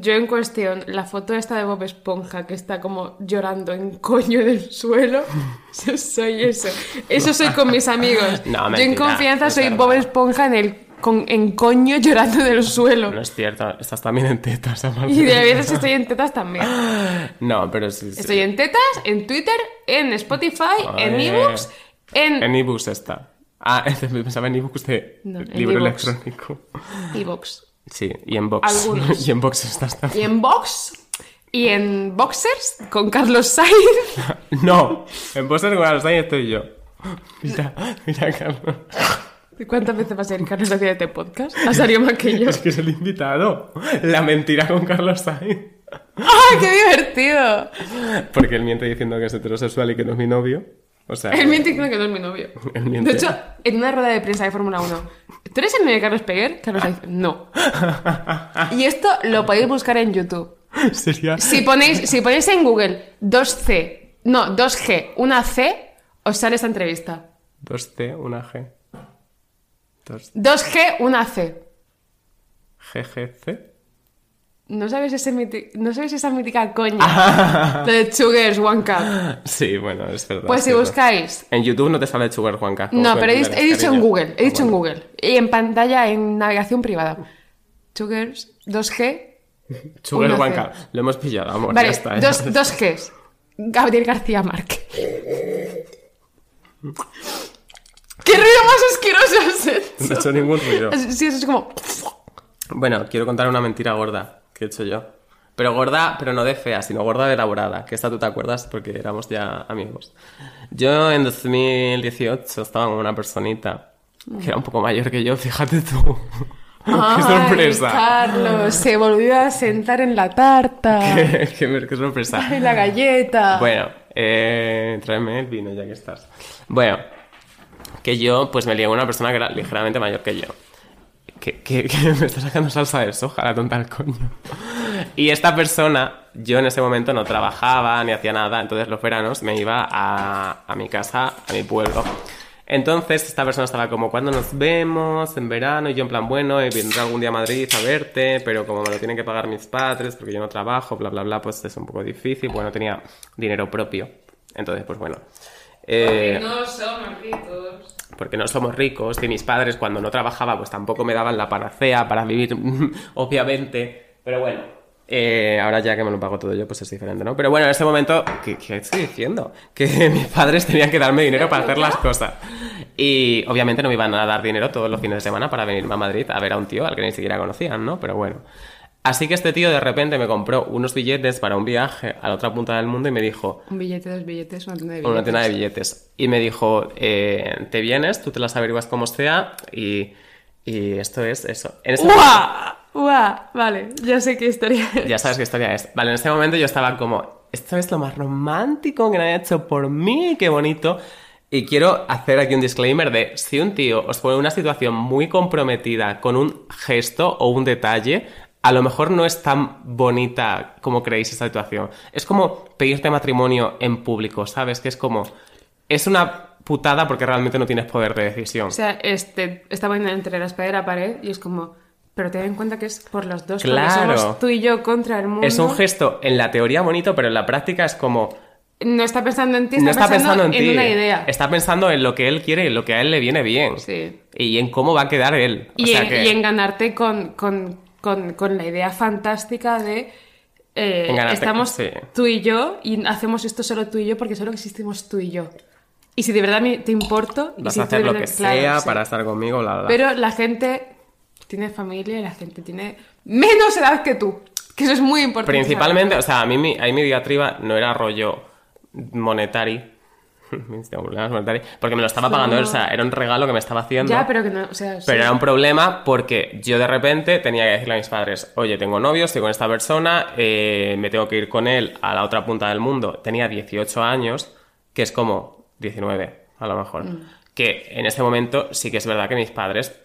Yo en cuestión, la foto esta de Bob Esponja que está como llorando en coño del suelo, yo soy eso. Eso soy con mis amigos. No, yo en mentira, confianza soy. Bob Esponja en el con, en coño llorando del suelo. No es cierto, estás también en tetas, aparte. Y de veces estoy en tetas también. No, pero sí, sí. Estoy en tetas, en Twitter, en Spotify, en ebooks, en En ebooks está. Ah, pensaba en ebooks de No, en libro electrónico. ebooks. Sí, y en box. Algunos. Y en box estás Y también. en box y en boxers con Carlos Sainz. No, en boxers con Alzheimer estoy yo. Mira, mira, Carlos. ¿Cuántas veces va a ser Carlos haciendo este podcast? Ha salido más que yo. Es que es el invitado. La mentira con Carlos Sainz. ¡Ah, qué divertido! Porque él miente diciendo que es heterosexual y que no es mi novio. O sea, Él miente diciendo que no es mi novio. Él miente. De hecho, en una rueda de prensa de Fórmula 1, ¿tú eres el novio de Carlos Peguer? Carlos Sainz, no. Y esto lo podéis buscar en YouTube. sería. Si ponéis, si ponéis en Google 2C, no, 2G, una C, os sale esta entrevista. 2C, una G. 2 2G, una C. GGC. ¿No sabes, ese ¿No sabes esa mítica coña? De Sugars One Cup. Sí, bueno, es verdad. Pues es si cierto. buscáis... En YouTube no te sale Sugar Juanca. como No, pero he, dicho en. Google, he dicho en. Google. Y en pantalla, en navegación privada. Sugars 2G. Sugar una Juanca. Lo hemos pillado, amor. Vale, ya está. ¿eh? dos, dos Gs. Gabriel García Márquez. ¿Qué ruido más asqueroso has No he hecho? hecho ningún ruido. Sí, eso es como... Bueno, quiero contar una mentira gorda que he hecho yo. Pero gorda, pero no de fea, sino gorda de elaborada. Que esta tú te acuerdas porque éramos ya amigos. Yo en 2018 estaba con una personita que era un poco mayor que yo, fíjate tú. ¡Qué sorpresa! Carlos, se volvió a sentar en la tarta. qué, qué- qué sorpresa! Ay, la galleta. Bueno, eh, tráeme el vino ya que estás. Bueno, que yo pues me lié con una persona que era ligeramente mayor que yo. Que, que- que me está sacando salsa de soja, la tonta del coño. Y esta persona, yo en ese momento no trabajaba ni hacía nada, entonces los veranos me iba a, a mi casa, a mi pueblo. Entonces esta persona estaba como, ¿cuándo nos vemos en verano? Y yo en plan, bueno, vendré algún día a Madrid a verte, pero como me lo tienen que pagar mis padres, porque yo no trabajo, bla, bla, bla, pues es un poco difícil, bueno, tenía dinero propio. Entonces, pues bueno. Eh, no somos ricos. Porque no somos ricos y mis padres cuando no trabajaba pues tampoco me daban la panacea para vivir, obviamente. Pero bueno, eh, ahora ya que me lo pago todo yo pues es diferente, ¿no? Pero bueno, en ese momento, ¿qué, qué estoy diciendo? Que mis padres tenían que darme dinero para hacer las cosas. Y obviamente no me iban a dar dinero todos los fines de semana para venirme a Madrid a ver a un tío al que ni siquiera conocían, ¿no? Pero bueno. Así que este tío de repente me compró unos billetes para un viaje a la otra punta del mundo y me dijo, Un billete, dos billetes, una tienda de billetes. una tienda de billetes. Y me dijo, eh, te vienes, tú te las averiguas como sea y, y esto es eso. En ese ¡Uah! ¡Uah! Vale, ya sé qué historia es. ya sabes qué historia es. Vale, en ese momento yo estaba como, esto es lo más romántico que nadie ha hecho por mí, qué bonito. Y quiero hacer aquí un disclaimer de si un tío os pone en una situación muy comprometida con un gesto o un detalle, a lo mejor no es tan bonita como creéis esa situación. Es como pedirte matrimonio en público, ¿sabes? Que es como, es una putada porque realmente no tienes poder de decisión. O sea, este, estaba entre la espada y la pared y es como... Pero ten en cuenta que es por los dos. Claro. somos tú y yo contra el mundo. Es un gesto en la teoría bonito, pero en la práctica es como, No está pensando en ti, está, no está pensando en, ti. una idea. Está pensando en lo que él quiere y en lo que a él le viene bien. Sí. Y en cómo va a quedar él. O Y, sea en, que- y en ganarte con, con, con, con la idea fantástica de... eh, estamos sí. tú y yo y hacemos esto solo tú y yo porque solo existimos tú y yo. Y si de verdad me- te importo... y vas si a hacer lo verdad- que claro, sea sí. para estar conmigo, bla, bla. Pero la gente tiene familia y la gente tiene menos edad que tú. Que eso es muy importante. Principalmente, o sea, a mí mi, ahí mi diatriba no era rollo monetary, Mis problemas monetarios. Porque me lo estaba pagando o sea, era un regalo que me estaba haciendo. Ya, pero que no, o sea, sí. Pero era un problema porque yo de repente tenía que decirle a mis padres, oye, tengo novio, estoy con esta persona, eh, me tengo que ir con él a la otra punta del mundo. Tenía 18 años, que es como 19, a lo mejor. Mm. Que en ese momento sí que es verdad que mis padres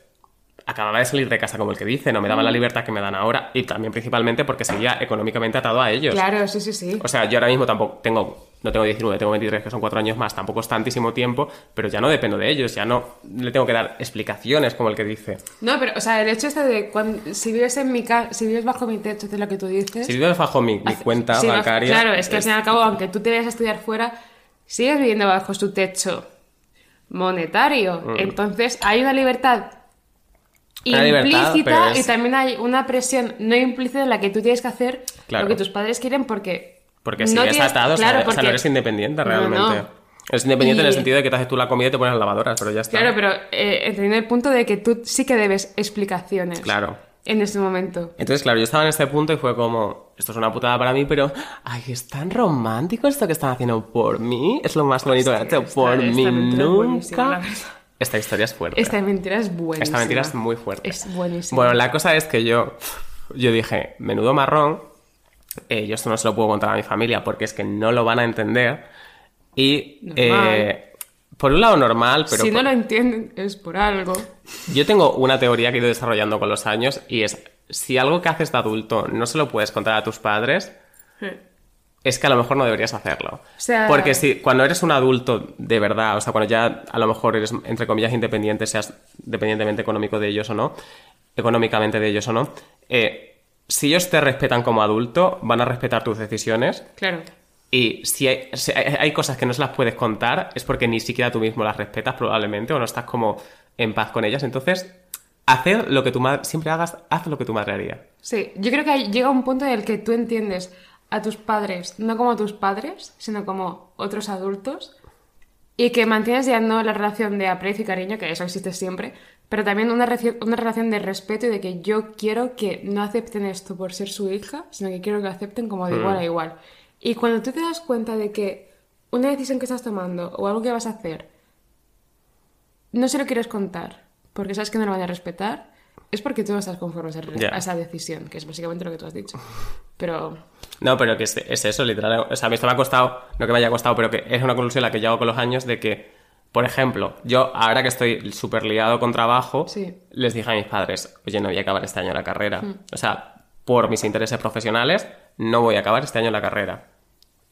acababa de salir de casa como el que dice, no me Mm. daban la libertad que me dan ahora y también principalmente porque seguía económicamente atado a ellos. Claro, sí, sí, sí. O sea, yo ahora mismo tampoco tengo, no tengo 19, tengo 23, que son cuatro años más, tampoco es tantísimo tiempo, pero ya no dependo de ellos, ya no le tengo que dar explicaciones como el que dice. No, pero, o sea, el hecho este de cuando, si vives en mi casa, si vives bajo mi techo, de lo que tú dices. Si vives bajo mi, mi cuenta bancaria. Claro, es que al fin y al cabo, aunque tú te vayas a estudiar fuera, sigues viviendo bajo su techo monetario. Mm. Entonces, hay una libertad implícita es- y también hay una presión no implícita en la que tú tienes que hacer Claro. lo que tus padres quieren porque. Porque no sigues tienes- atado, o sea, claro, o sea, no eres independiente No, realmente. no. Eres independiente en el sentido de que te haces tú la comida y te pones las lavadoras, pero ya está. Claro, pero eh, entendiendo el punto de que tú sí que debes explicaciones. Claro. En ese momento. Entonces, claro, yo estaba en este punto y fue como, esto es una putada para mí, pero, ay, es tan romántico esto que están haciendo por mí. Es lo más bonito que han hecho por mí es nunca. Esta historia es fuerte. Esta mentira es buenísima. Esta mentira es muy fuerte. Es buenísima. Bueno, la cosa es que yo, yo dije, menudo marrón, eh, yo esto no se lo puedo contar a mi familia porque es que no lo van a entender. Y, Normal. eh, por un lado normal, pero si por- no lo entienden, es por algo. yo tengo una teoría que he ido desarrollando con los años y es, si algo que haces de adulto no se lo puedes contar a tus padres, es que a lo mejor no deberías hacerlo. sea- Porque si cuando eres un adulto de verdad, o sea, cuando ya a lo mejor eres, entre comillas, independiente, seas dependientemente económico de ellos o no, económicamente de ellos o no, eh, si ellos te respetan como adulto, van a respetar tus decisiones. Claro. Y si hay, si hay- cosas que no se las puedes contar, es porque ni siquiera tú mismo las respetas probablemente, o no estás como en paz con ellas. Entonces, hacer lo que tu madre, siempre hagas, haz lo que tu madre haría. Sí, yo creo que llega un punto en el que tú entiendes a tus padres no como tus padres, sino como otros adultos. Y que mantienes ya no la relación de aprecio y cariño, que eso existe siempre, pero también una, una relación de respeto y de que yo quiero que no acepten esto por ser su hija, sino que quiero que lo acepten como de igual a igual. Y cuando tú te das cuenta de que una decisión que estás tomando o algo que vas a hacer no se lo quieres contar porque sabes que no lo van a respetar, es porque tú no estás conforme a esa, Ya. a esa decisión, que es básicamente lo que tú has dicho. Pero No, pero que es, es eso, literal. O sea, a mí esto me ha costado, no que me haya costado, pero que es una conclusión a la que llego con los años de que, por ejemplo, yo ahora que estoy súper liado con trabajo, Sí. les dije a mis padres, oye, no voy a acabar este año la carrera. O sea, por mis intereses profesionales, no voy a acabar este año la carrera.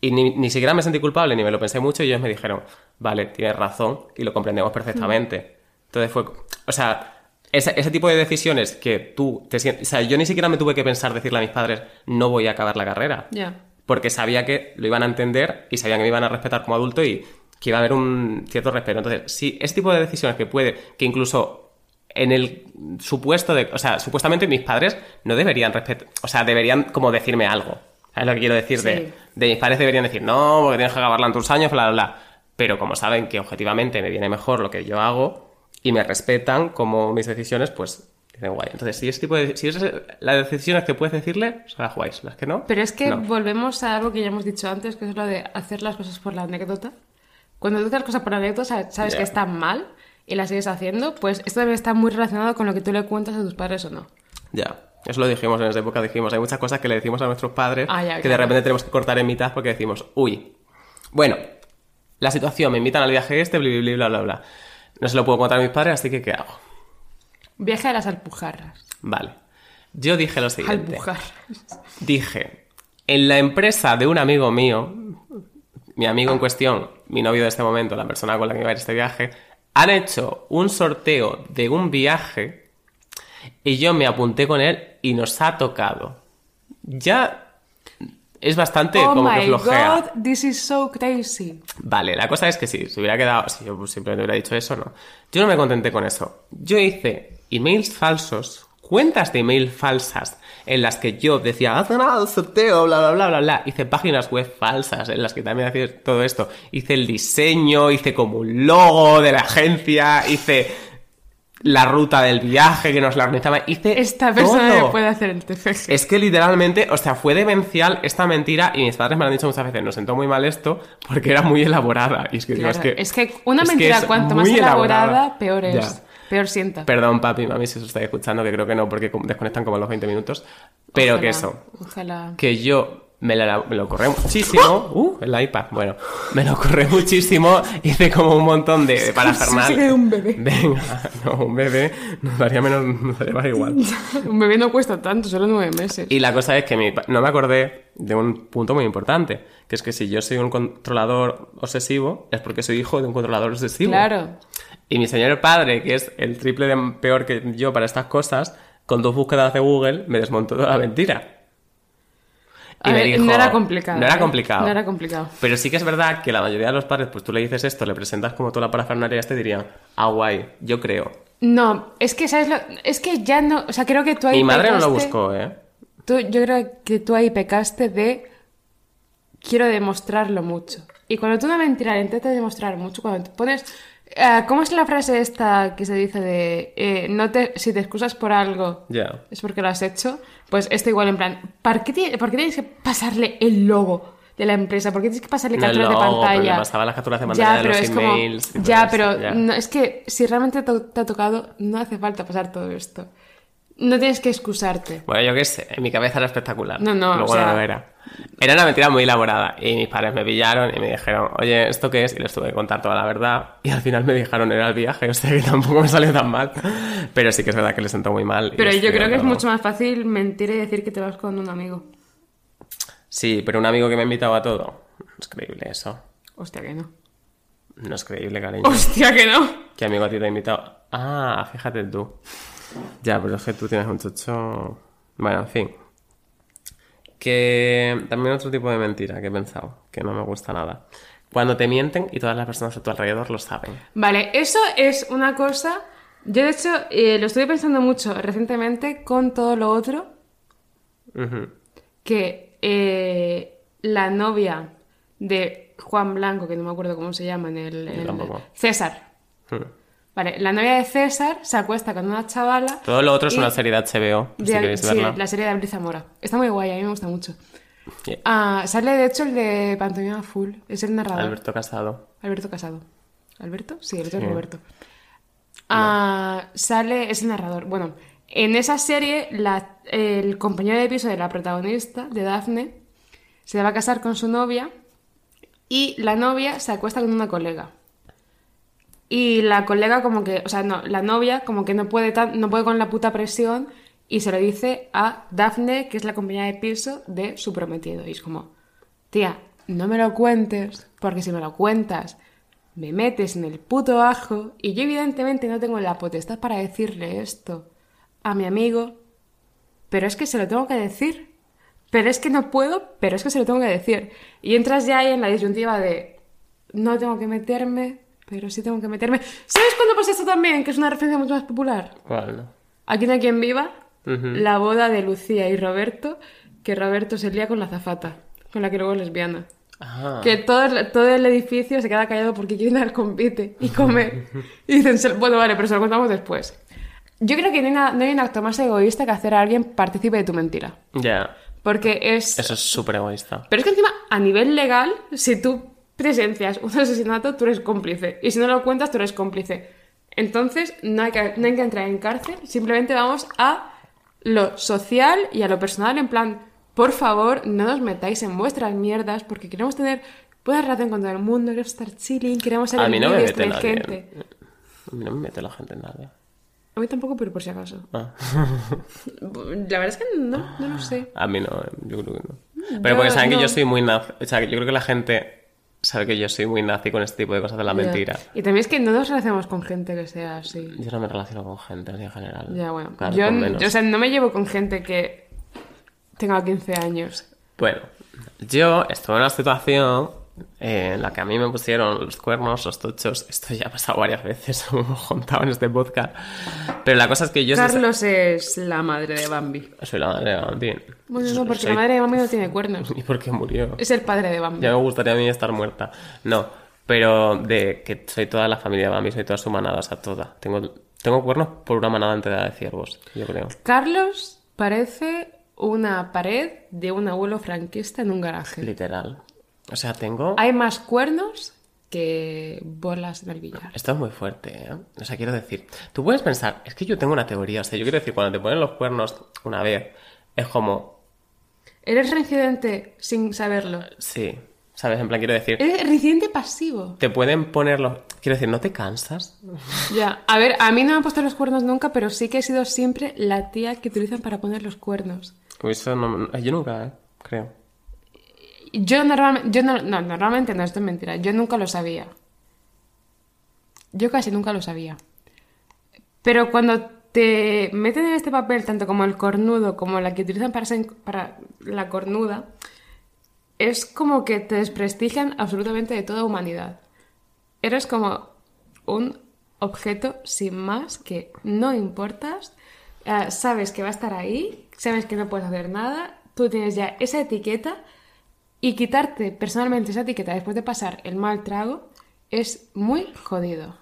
Y ni, ni siquiera me sentí culpable, ni me lo pensé mucho, y ellos me dijeron, vale, tienes razón, y lo comprendemos perfectamente. Entonces fue, o sea, ese, ese tipo de decisiones que tú te sientes, o sea, yo ni siquiera me tuve que pensar decirle a mis padres, no voy a acabar la carrera ya. porque sabía que lo iban a entender y sabían que me iban a respetar como adulto y que iba a haber un cierto respeto. Entonces, si ese tipo de decisiones que puede, que incluso en el supuesto de, o sea, supuestamente mis padres no deberían respetar, o sea, deberían como decirme algo. ¿Sabes lo que quiero decir? De, Sí. de mis padres deberían decir, no, porque tienes que acabarla en tus años, bla, bla, bla. Pero como saben que objetivamente me viene mejor lo que yo hago y me respetan como mis decisiones, pues dicen guay. Entonces, si ese tipo de, si esas las decisiones que puedes decirle, se las guays. Las que no. Pero es que no. volvemos a algo que ya hemos dicho antes, que es lo de hacer las cosas por la anécdota. Cuando tú haces cosas por anécdota, sabes, Ya. que están mal y las sigues haciendo, pues esto debe estar muy relacionado con lo que tú le cuentas a tus padres o no. Ya, eso lo dijimos en esa época, dijimos, hay muchas cosas que le decimos a nuestros padres Ah, ya, que claro. de repente tenemos que cortar en mitad porque decimos, uy, bueno, la situación, me invitan al viaje este, bla, bla, bla, bla. No se lo puedo contar a mis padres, así que ¿qué hago? Viaje a las alpujarras. Vale. Yo dije lo siguiente. Alpujarras. Dije, en la empresa de un amigo mío, mi amigo en cuestión, mi novio de este momento, la persona con la que iba a ir este viaje, han hecho un sorteo de un viaje y yo me apunté con él y nos ha tocado. Ya es bastante Oh como que my flojea. god, this is so crazy. Vale, la cosa es que si se hubiera quedado, si yo simplemente hubiera dicho eso, no. Yo no me contenté con eso. Yo hice emails falsos, cuentas de email falsas, en las que yo decía, haz nada sorteo, bla, bla, bla, bla, bla. Hice páginas web falsas, en las que también hacía todo esto. Hice el diseño, hice como un logo de la agencia, hice la ruta del viaje que nos la organizaba. Hice Esta persona todo. puede hacer el TFG. Es que literalmente, o sea, fue demencial esta mentira y mis padres me lo han dicho muchas veces, nos sentó muy mal esto porque era muy elaborada. Y es que, digo, Claro, es que, una es que mentira es cuanto más muy elaborada, peor es. Ya. Peor sienta. Perdón, papi, mami, si os estáis escuchando, que creo que no, porque desconectan como a los 20 minutos. Pero Ojalá, que eso, Ojalá. que yo me, la- me lo corré muchísimo. Uh, el iPad. Bueno, me lo corré muchísimo. Hice como un montón de, de parafernalia. sí un bebé. Venga, no, un bebé nos daría menos, nos daría más igual. Un bebé no cuesta tanto, solo nueve meses. Y la cosa es que mi no me acordé de un punto muy importante, que es que si yo soy un controlador obsesivo, es porque soy hijo de un controlador obsesivo. Claro. Y mi señor padre, que es el triple de peor que yo para estas cosas, con dos búsquedas de Google me desmontó toda la mentira. Ver, no era complicado. No era ¿eh? complicado. No era complicado. Pero sí que es verdad que la mayoría de los padres, pues tú le dices esto, le presentas como toda la parafernalia, te dirían, ah, guay, yo creo. No, es que, ¿sabes lo? Es que ya no. O sea, creo que tú ahí. Mi madre no lo buscó, ¿eh? tú- yo creo que tú ahí pecaste de. Quiero demostrarlo mucho. Y cuando tú una mentira le intentas demostrar mucho, cuando te pones. Eh, ¿Cómo es la frase esta que se dice de. eh, no te, si te excusas por algo. Ya. es porque lo has hecho, pues esto igual en plan, ¿por qué, por qué tienes que pasarle el logo de la empresa? ¿Por qué tienes que pasarle No capturas de pero pantalla? pasaba las capturas de pantalla de pero los es emails ya, pero ya. no, es que si realmente te, te ha tocado, no hace falta pasar todo esto. No tienes que excusarte. Bueno, yo qué sé, en mi cabeza era espectacular. No, no, Luego o sea- no lo era. Era una mentira muy elaborada. Y mis padres me pillaron y me dijeron, oye, ¿esto qué es? Y les tuve que contar toda la verdad. Y al final me dijeron, era el viaje, o sea que tampoco me salió tan mal. Pero sí que es verdad que les sentó muy mal. Pero yo creo que es mucho más fácil mentir y decir que te vas con un amigo. Sí, pero un amigo que me ha invitado a todo. Es creíble eso. Hostia, que no. No es creíble, cariño. Hostia, que no. ¿Qué amigo a ti te ha invitado? Ah, fíjate tú. Ya, pero es que tú tienes un chocho... Bueno, en fin. Que también otro tipo de mentira que he pensado, que no me gusta nada. Cuando te mienten y todas las personas a tu alrededor lo saben. Vale, eso es una cosa. Yo, de hecho, eh, lo estuve pensando mucho recientemente con todo lo otro. Que eh, la novia de Juan Blanco, que no me acuerdo cómo se llama en el... en el- tampoco. César. Hmm. Vale, la novia de César se acuesta con una chavala... Todo lo otro es una serie de HBO, si queréis sí, la serie de Abril Zamora. Está muy guay, a mí me gusta mucho. Yeah. Ah, sale, de hecho, el de Pantomima Full. Es el narrador. Alberto Casado. Alberto Casado. ¿Alberto? Sí, el otro es Roberto. Ah, sale, es el narrador. Bueno, en esa serie, la- el compañero de piso de la protagonista, de Daphne, se va a casar con su novia y la novia se acuesta con una colega. Y la colega como que, o sea, no, la novia como que no puede, tan- no puede con la puta presión y se lo dice a Daphne, que es la compañera de piso de su prometido. Y es como, tía, no me lo cuentes, porque si me lo cuentas, me metes en el puto ajo y yo evidentemente no tengo la potestad para decirle esto a mi amigo, pero es que se lo tengo que decir. Pero es que no puedo, pero es que se lo tengo que decir. Y entras ya ahí en la disyuntiva de no tengo que meterme, pero sí tengo que meterme. ¿Sabes cuándo pasa esto también? Que es una referencia mucho más popular. ¿Cuál? no? Aquí no hay quien viva, Ujú. la boda de Lucía y Roberto, que Roberto se lía con la zafata, con la que luego es lesbiana. Ah. Que todo todo el edificio se queda callado porque quieren dar convite y comer. y dicen, "Se- bueno, vale, pero se lo contamos después. Yo creo que no hay, na- no hay un acto más egoísta que hacer a alguien partícipe de tu mentira. Ya. Porque es... Eso es súper egoísta. Pero es que encima, a nivel legal, si tú presencias un asesinato, tú eres cómplice. Y si no lo cuentas, tú eres cómplice. Entonces, no hay que, no hay que entrar en cárcel. Simplemente vamos a lo social y a lo personal. En plan, por favor, no nos metáis en vuestras mierdas porque queremos tener buena relación con todo el mundo. Queremos estar chilling, queremos ser A mí no me mete nadie. gente. A mí no me mete la gente en nada. A mí tampoco, pero por si acaso. Ah. La verdad es que no, no lo sé. A mí no, eh, yo creo que no. Pero Yo porque saben que yo soy muy. O sea, yo creo que la gente sabe que yo soy muy nazi con este tipo de cosas de la mentira. Y también es que no nos relacionamos con gente que sea así. Yo no me relaciono con gente en general. Ya, bueno. Claro, yo, menos. yo, o sea, no me llevo con gente que tenga 15 años. Bueno, yo estuve en una situación eh, en la que a mí me pusieron los cuernos, los tochos. Esto ya ha pasado varias veces, lo hemos contado en este podcast. Pero la cosa es que yo... Carlos es la madre de Bambi. Soy la madre de Bambi. Bueno, no, porque Soy- la madre de Bambi no tiene cuernos. ¿Y por qué murió? Es el padre de Bambi. Ya me gustaría a mí estar muerta. No, Pero de que soy toda la familia de Bambi, soy toda su manada, o sea, toda. Tengo, tengo cuernos por una manada entera de ciervos, yo creo. Carlos parece una pared de un abuelo franquista en un garaje. Literal. O sea, tengo... Hay más cuernos que bolas en el billar. Esto es muy fuerte, ¿eh? O sea, quiero decir, tú puedes pensar, es que yo tengo una teoría, o sea, yo quiero decir, cuando te ponen los cuernos una vez, es como, Eres reincidente sin saberlo. sí, ¿sabes? En plan, quiero decir, Eres reincidente pasivo. te pueden poner los... Quiero decir, ¿no te cansas? Ya, a ver, a mí no me han puesto los cuernos nunca, pero sí que he sido siempre la tía que utilizan para poner los cuernos. Uy, Eso no- yo nunca, ¿eh? Creo. Yo normalmente, yo no, no, normalmente no, esto es mentira, yo nunca lo sabía. Yo casi nunca lo sabía. Pero cuando te meten en este papel, tanto como el cornudo como la que utilizan para, para la cornuda, es como que te desprestigian absolutamente de toda humanidad. Eres como un objeto sin más que no importas, eh, sabes que va a estar ahí, sabes que no puedes hacer nada, tú tienes ya esa etiqueta y quitarte personalmente esa etiqueta después de pasar el mal trago es muy jodido.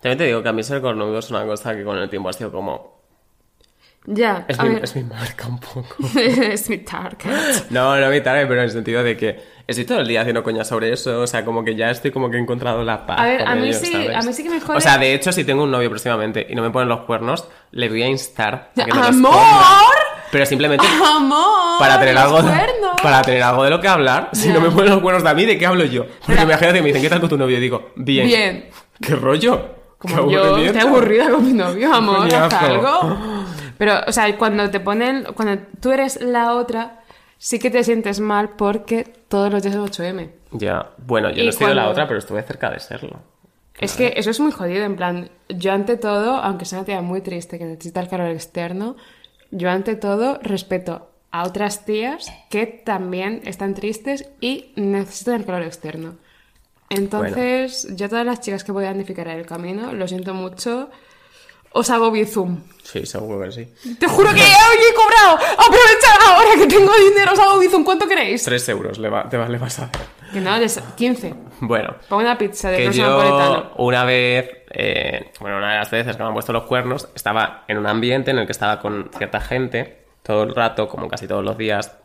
También te digo que a mí ser cornudo es una cosa que con el tiempo ha sido como... Ya, Es, mi, ver, es mi marca un poco. es mi target. No, no mi target, pero en el sentido de que estoy todo el día haciendo coña sobre eso, o sea, como que ya estoy como que he encontrado la paz. A ver, a mí sí- ¿sabes? a mí sí que me jode- O sea, de hecho, si tengo un novio próximamente y no me ponen los cuernos, le voy a instar a que ¡Amor! Pero simplemente ¡Amor! para tener algo de, para tener algo de lo que hablar. Si no me ponen los cuernos de a mí, ¿de qué hablo yo? Porque imagínate que me dicen, ¿qué tal con tu novio? Y digo, bien. Bien. ¿Qué rollo? Como ¿Qué yo estoy aburrida con mi novio, amor, haz algo. Pero, o sea, cuando te ponen, cuando tú eres la otra, sí que te sientes mal porque todos los días es 8M. Ya, bueno, yo Y no he sido la otra, pero estuve cerca de serlo. Es que eso es muy jodido, en plan, yo ante todo, aunque sea una tía muy triste que necesita el calor externo, yo ante todo respeto a otras tías que también están tristes y necesitan el calor externo. Entonces, yo a todas las chicas que voy a identificar en el camino, lo siento mucho, os hago bizum. Sí, seguro que sí. Te juro que hoy he cobrado. Aprovechad ahora que tengo dinero, os hago bizum. ¿Cuánto queréis? Tres euros le, va, te, va- le vas a hacer. Que no, les- 15. Bueno, Pongo una pizza de que yo napolitano. una vez, eh, bueno, una de las veces que me han puesto los cuernos, estaba en un ambiente en el que estaba con cierta gente todo el rato, como casi todos los días.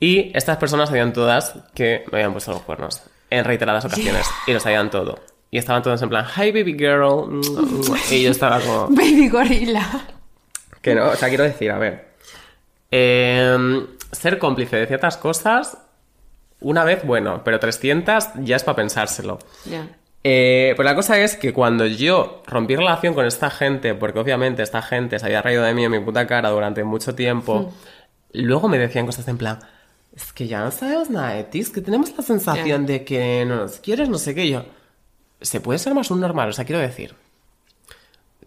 Y estas personas sabían todas que me habían puesto los cuernos en reiteradas ocasiones y lo sabían todo. Y estaban todos en plan, hi baby girl. Y yo estaba como, Baby gorila. que no, o sea, quiero decir, a ver. em, ser cómplice de ciertas cosas, una vez, bueno, pero 300 ya es para pensárselo. Ya. Eh, pues la cosa es que cuando yo rompí relación con esta gente, porque obviamente esta gente se había reído de mí en mi puta cara durante mucho tiempo, luego me decían cosas en plan, es que ya no sabemos nada de ti, es que tenemos la sensación de que no nos quieres, no sé qué, Y yo, se puede ser más un normal, o sea, quiero decir,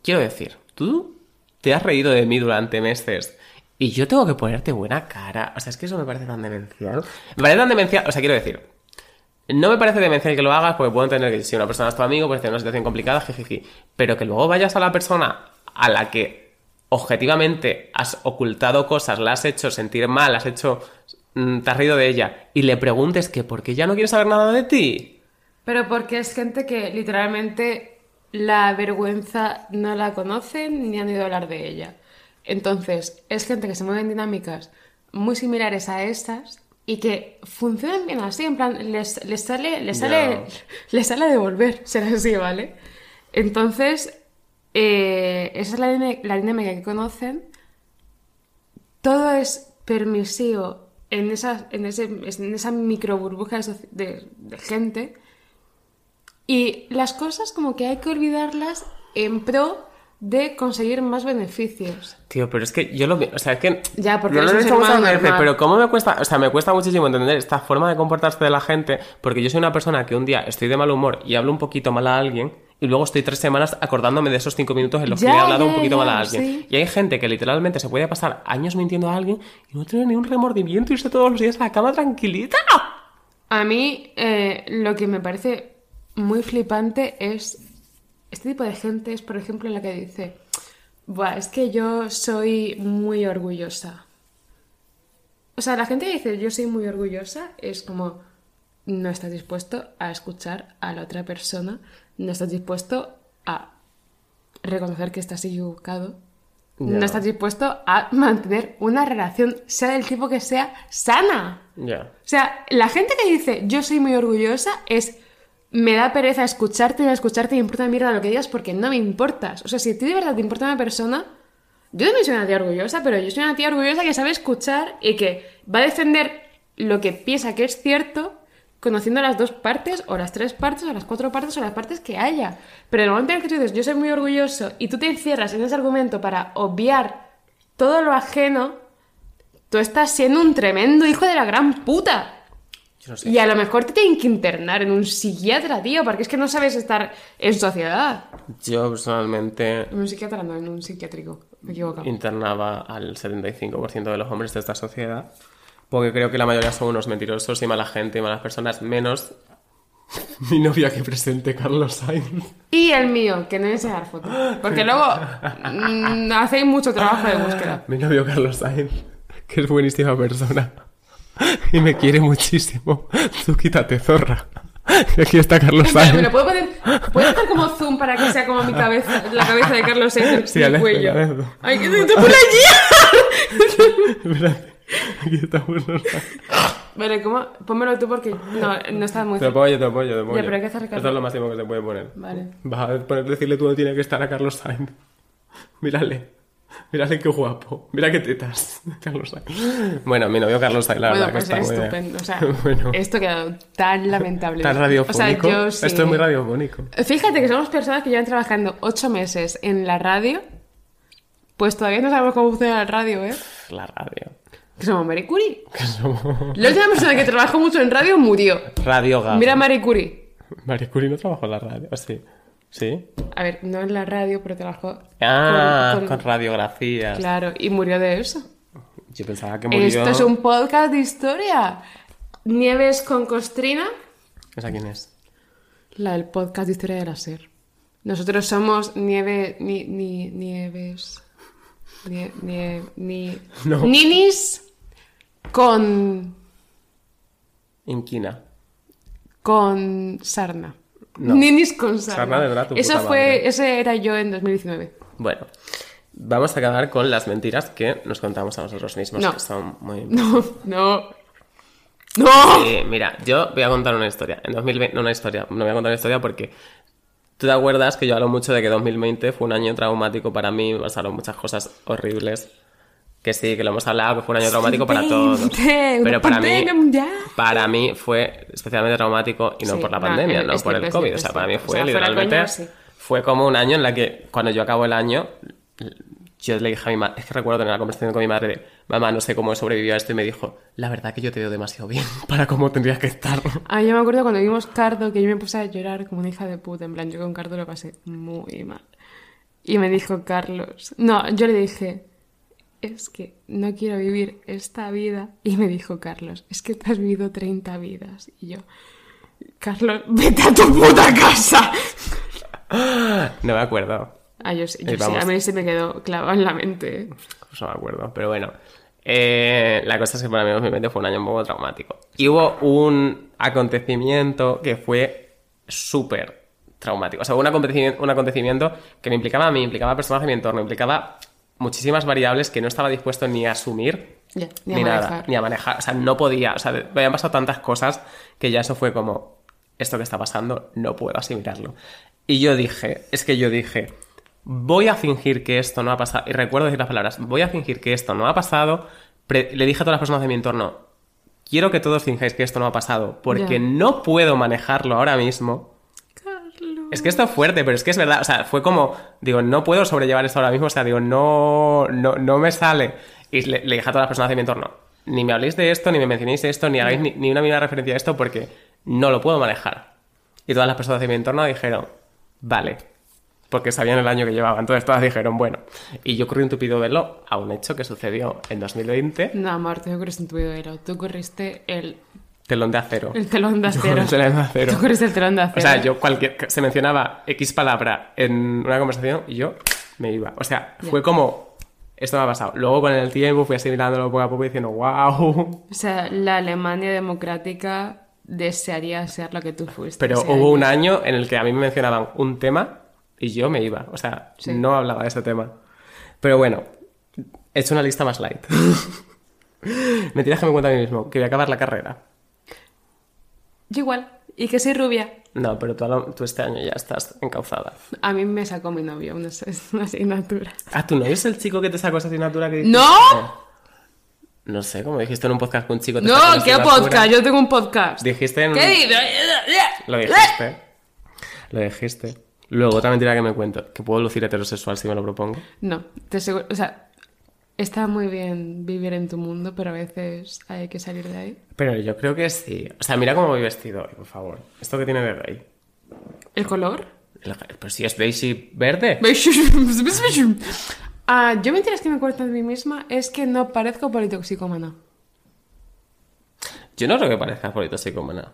quiero decir, tú te has reído de mí durante meses y yo tengo que ponerte buena cara, o sea, es que eso me parece tan demencial, me parece tan demencial, o sea, quiero decir, no me parece demencial que lo hagas porque puedo entender que si una persona es tu amigo, pues en una situación complicada, jijiji. Pero que luego vayas a la persona a la que objetivamente has ocultado cosas, la has hecho sentir mal, has hecho. mm, te has reído de ella y le preguntes que por qué ya no quiere saber nada de ti. Pero porque es gente que literalmente la vergüenza no la conocen ni han ido a hablar de ella. Entonces, es gente que se mueve en dinámicas muy similares a estas y que funcionan bien así, en plan, les, les sale, les sale, les sale a devolver, ser así, ¿vale? Entonces, eh, esa es la, dinámica que conocen. Todo es permisivo en esa, en ese, en esa micro burbuja de gente. Y las cosas como que hay que olvidarlas en pro de conseguir más beneficios. Tío, pero es que yo lo veo, o sea, es que... Ya, porque yo lo veces, normal. pero cómo me cuesta, o sea, me cuesta muchísimo entender esta forma de comportarse de la gente, porque yo soy una persona que un día estoy de mal humor y hablo un poquito mal a alguien, y luego estoy tres semanas acordándome de esos cinco minutos en los que le he hablado ya, un poquito ya, mal a alguien. sí. Y hay gente que literalmente se puede pasar años mintiendo a alguien y no tener ni un remordimiento y irse todos los días a la cama tranquilita. A mí eh, lo que me parece muy flipante es este tipo de gente es, por ejemplo, la que dice, Buah, es que yo soy muy orgullosa. O sea, la gente que dice yo soy muy orgullosa es como, no estás dispuesto a escuchar a la otra persona, no estás dispuesto a reconocer que estás equivocado, no estás dispuesto a mantener una relación, sea del tipo que sea, sana. Ya. O sea, la gente que dice yo soy muy orgullosa es me da pereza escucharte y escucharte me importa mierda lo que digas porque no me importas. O sea, si a ti de verdad te importa una persona, yo también soy una tía orgullosa, pero yo soy una tía orgullosa que sabe escuchar y que va a defender lo que piensa que es cierto conociendo las dos partes o las tres partes o las cuatro partes o las partes que haya. Pero en el momento en que tú dices yo soy muy orgulloso y tú te encierras en ese argumento para obviar todo lo ajeno, tú estás siendo un tremendo hijo de la gran puta. Yo no sé. Y a lo mejor te tienen que internar en un psiquiatra, tío, porque es que no sabes estar en sociedad. Yo personalmente En un psiquiatra, no, en un psiquiátrico. Me equivoco. internaba al 75% de los hombres de esta sociedad. Porque creo que la mayoría son unos mentirosos y mala gente y malas personas, menos mi novia que presente Carlos Sainz. Y el mío, que no es enseñar fotos. Porque luego mm, hacéis mucho trabajo de búsqueda. Mi novio Carlos Sainz, que es buenísima persona y me quiere muchísimo. Tú quítate, zorra. Y aquí está Carlos Sainz. ¿me lo puedo poner? ¿Puedo hacer como zoom para que sea como mi cabeza, la cabeza de Carlos Sainz Sí, Alex, cuello? Alex. ¡Ay, que te por allí! Espérate. Aquí estamos los Vale, ¿cómo? Pónmelo tú porque no, no está muy Te lo pongo yo, te lo pongo yo, te pongo Ya, pero hay que hacer recargo. Esto es lo máximo que se puede poner. Vale. Vas a poner, decirle tú dónde tiene que estar a Carlos Sainz. Mírale. Mírale qué guapo. Mira qué tetas. Carlos Sainz. Bueno, mi novio Carlos Sainz, la Bueno, verdad pues que es está muy estupendo. O sea, bueno. esto ha quedado tan lamentable. Tan O radiofónico. sea, yo sí. Esto es muy radiofónico. Fíjate que somos personas que llevan trabajando ocho meses en la radio. Pues todavía no sabemos cómo funciona la radio, ¿eh? La radio. Que somos Marie Curie. Que somos La última persona que trabajó mucho en radio murió. Radio Gaga. Mira Marie Curie. Marie Curie no trabajó en la radio. ¿o Sí. ¿Sí? A ver, no en la radio, pero trabajó. Ah, con- con, con- radiografías. Claro, y murió de eso. Yo pensaba que murió. Esto es un podcast de historia. Nieves con Costrina, ¿Esa quién es? la del podcast de historia de la SER. Nosotros somos Nieve. Ni, ni, Nieves. Nie, nie- ni, No. Ninis con. Inquina. con sarna. No. Ninis con sarna. De verdad, Eso puta fue. madre. Ese era yo en 2019. Bueno, vamos a acabar con las mentiras que nos contamos a nosotros mismos, No. que son muy... No, no. ¡No! Sí, mira, yo voy a contar una historia. En 2020, no una historia, no voy a contar una historia porque tú te acuerdas que yo hablo mucho de que 2020 fue un año traumático para mí, me pasaron muchas cosas horribles. Que sí, que lo hemos hablado, que fue un año traumático para todos. 2020, Pero para mí, para mí fue especialmente traumático y no Sí, por la no, pandemia, es no por el COVID. O sea, para mí fue O sea, literalmente. coña, sí. Fue como un año en la que cuando yo acabo el año, yo le dije a mi madre, es que recuerdo tener una conversación con mi madre de, mamá, no sé cómo he sobrevivido a esto, y me dijo, la verdad que yo te veo demasiado bien para cómo tendrías que estar. Ah, yo me acuerdo cuando vimos Cardo que yo me puse a llorar como una hija de puta. En plan, yo con Cardo lo pasé muy mal. Y me dijo Carlos. No, yo le dije, es que no quiero vivir esta vida. Y me dijo Carlos, es que te has vivido 30 vidas. Y yo, Carlos, vete a tu puta casa. No me acuerdo, Ah, yo, sí, yo Eh, sí, a mí se me quedó clavado en la mente. pues no me acuerdo, pero bueno. Eh, la cosa es que para mí 2020 fue un año un poco traumático. Y hubo un acontecimiento que fue súper traumático. O sea, un acontecimiento, un acontecimiento que me implicaba a mí, implicaba a personas de mi entorno, implicaba muchísimas variables que no estaba dispuesto ni a asumir ni, ni a nada, manejar. ni a manejar. O sea, no podía. O sea, me habían pasado tantas cosas que ya eso fue como, esto que está pasando, no puedo asimilarlo. Y yo dije, es que yo dije, voy a fingir que esto no ha pasado. Y recuerdo decir las palabras, voy a fingir que esto no ha pasado. Le dije a todas las personas de mi entorno, quiero que todos finjáis que esto no ha pasado, porque no puedo manejarlo ahora mismo. Es que esto es fuerte, pero es que es verdad. O sea, fue como, digo, no puedo sobrellevar esto ahora mismo. O sea, digo, no, no, no me sale. Y le, le dije a todas las personas de mi entorno, ni me habléis de esto, ni me mencionéis esto, ni hagáis ni, ni una mínima referencia a esto porque no lo puedo manejar. Y todas las personas de mi entorno dijeron, vale. Porque sabían el año que llevaba. Entonces todas dijeron, bueno. Y yo corrí un tupido velo a un hecho que sucedió en 2020, No, amor, tú no corriste en tu video. Tú corriste el, telón de acero. el telón de Yo acero. el telón de acero. Tú corriste el telón de acero. O sea, yo cualquier se mencionaba X palabra en una conversación y yo me iba. O sea, fue como esto me ha pasado. Luego con el tiempo fui asimilándolo poco a poco y diciendo, wow. O sea, la Alemania democrática desearía ser lo que tú fuiste. Pero hubo un año. en el que a mí me mencionaban un tema y yo me iba. O sea, Sí. no hablaba de ese tema. Pero bueno, he hecho una lista más light. Mentiras que me cuento a mí mismo, que voy a acabar la carrera. Yo igual. Y que soy rubia. No, pero tú, lo- tú este año ya estás encauzada. A mí me sacó mi novio una, una asignatura. Ah, ¿tu novio es el chico que te sacó esa asignatura que ¡No! dijiste? No sé, como dijiste en un podcast que un chico te No, ¿qué asignatura. podcast? Yo tengo un podcast. Dijiste en un... ¿Qué dices? Lo dijiste. Lo dijiste. Luego, otra mentira que me cuento, que puedo lucir heterosexual si me lo propongo. No, te aseguro, o sea, está muy bien vivir en tu mundo, pero a veces hay que salir de ahí. Pero yo creo que sí. O sea, mira cómo voy vestido hoy, por favor. ¿Esto que tiene de gay? ¿El color? El- Pero si es beige y verde. Ah, yo mentiras que me cuento de mí misma es que no parezco politoxicómana. Yo no creo que parezca psicómana.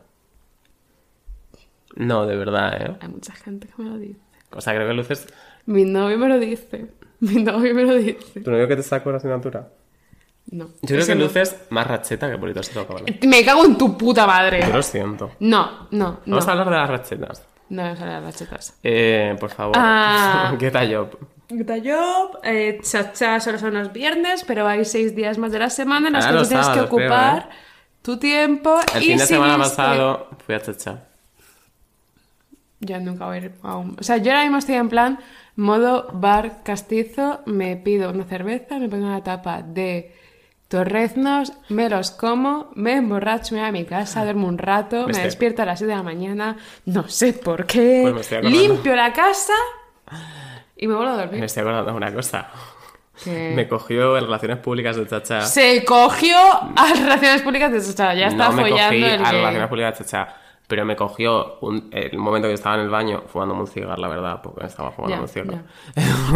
No, de verdad, ¿eh? Hay mucha gente que me lo dice. O sea, creo que luces... Mi novio me lo dice. Mi novio me lo dice. ¿Tu novio que te sacó la asignatura? No. Yo creo que no. luces más racheta que polito psicómana. Me cago en tu puta madre. Yo lo siento. No, no, no. Vamos a hablar de las rachetas. No vamos a hablar de las chetas. Eh, por favor. Ah. ¿Qué tal yo? Yo, eh, chacha solo son los viernes, pero hay seis días más de la semana en los Ah, que tú tienes que creo, ocupar tu tiempo. El y fin de si semana pasado fui a Chacha. Yo nunca voy a ir a un... O sea, yo ahora mismo estoy en plan modo bar castizo, me pido una cerveza, me pongo una tapa de torreznos, me los como, me emborracho, me voy a mi casa, duermo un rato, me estoy- despierto a las 7 de la mañana, no sé por qué, Pues me limpio la casa y me vuelvo a Me dormir. estoy acordando de una cosa. Me cogió en relaciones públicas de Chacha. Se cogió a relaciones públicas de Chacha, ya está no me follando cogí el a relaciones públicas de Chacha. Pero me cogió un- el momento que estaba en el baño fumándome un cigarro, la verdad, porque estaba fumando Ya, un cigarro.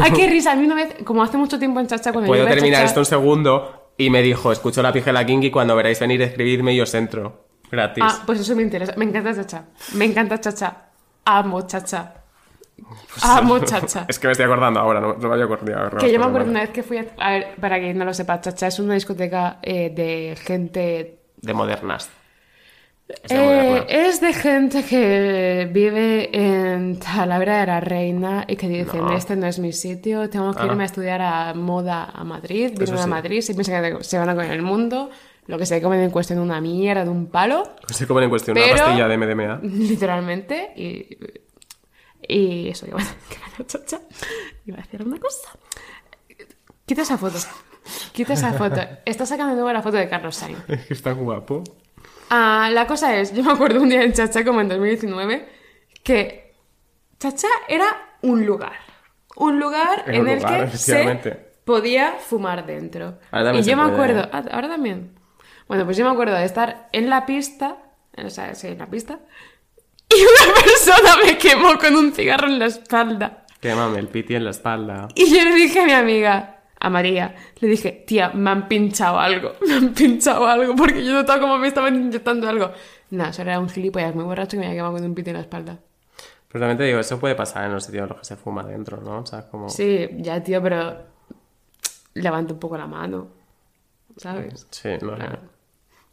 Ay, qué risa. A mí una vez, como hace mucho tiempo en Chacha, cuando Puedo terminar Chacha- esto un segundo y me dijo, escucho la pijela Kinky cuando veráis venir escribirme y os entro. Gratis. Ah, pues eso me interesa. Me encanta Chacha. Me encanta Chacha. Amo Chacha. Amo Chacha. Es que me estoy acordando ahora, no, no me había acordado. Que yo me acuerdo una vez que fui a... A ver, para quien no lo sepa, Chacha es una discoteca eh, de gente... De modernas. Es de eh, es de gente que vive en Talavera de la Reina y que dicen, No. este no es mi sitio, tengo que Ah. irme a estudiar a moda a Madrid, vienen a sí. Madrid, se piensan que se van a comer el mundo, lo que se comen en cuestión una mierda de un palo. Se comen en cuestión Pero- una pastilla de MDMA. literalmente y, y eso van a chacha iba a decir una cosa quita esa foto quita esa foto está sacando de nuevo la foto de Carlos Sainz Es que está guapo. Ah, la cosa es yo me acuerdo un día en Chacha como en 2019 que Chacha era un lugar un lugar en un el lugar, que efectivamente. se podía fumar dentro y yo me acuerdo ah, ahora también bueno pues yo me acuerdo de estar en la pista o sea sí en la pista y una persona me quemó con un cigarro en la espalda. Quémame el piti en la espalda. Y yo le dije a mi amiga, a María, le dije, tía, me han pinchado algo, me han pinchado algo, porque yo notaba como me estaban inyectando algo. No, eso era un gilipollas muy borracho que me había quemado con un piti en la espalda. Pero también te digo, eso puede pasar en los sitios en los que se fuma dentro, ¿no? O sea, como... Sí, ya, tío, pero levanta un poco la mano, ¿sabes? Sí, no. Claro.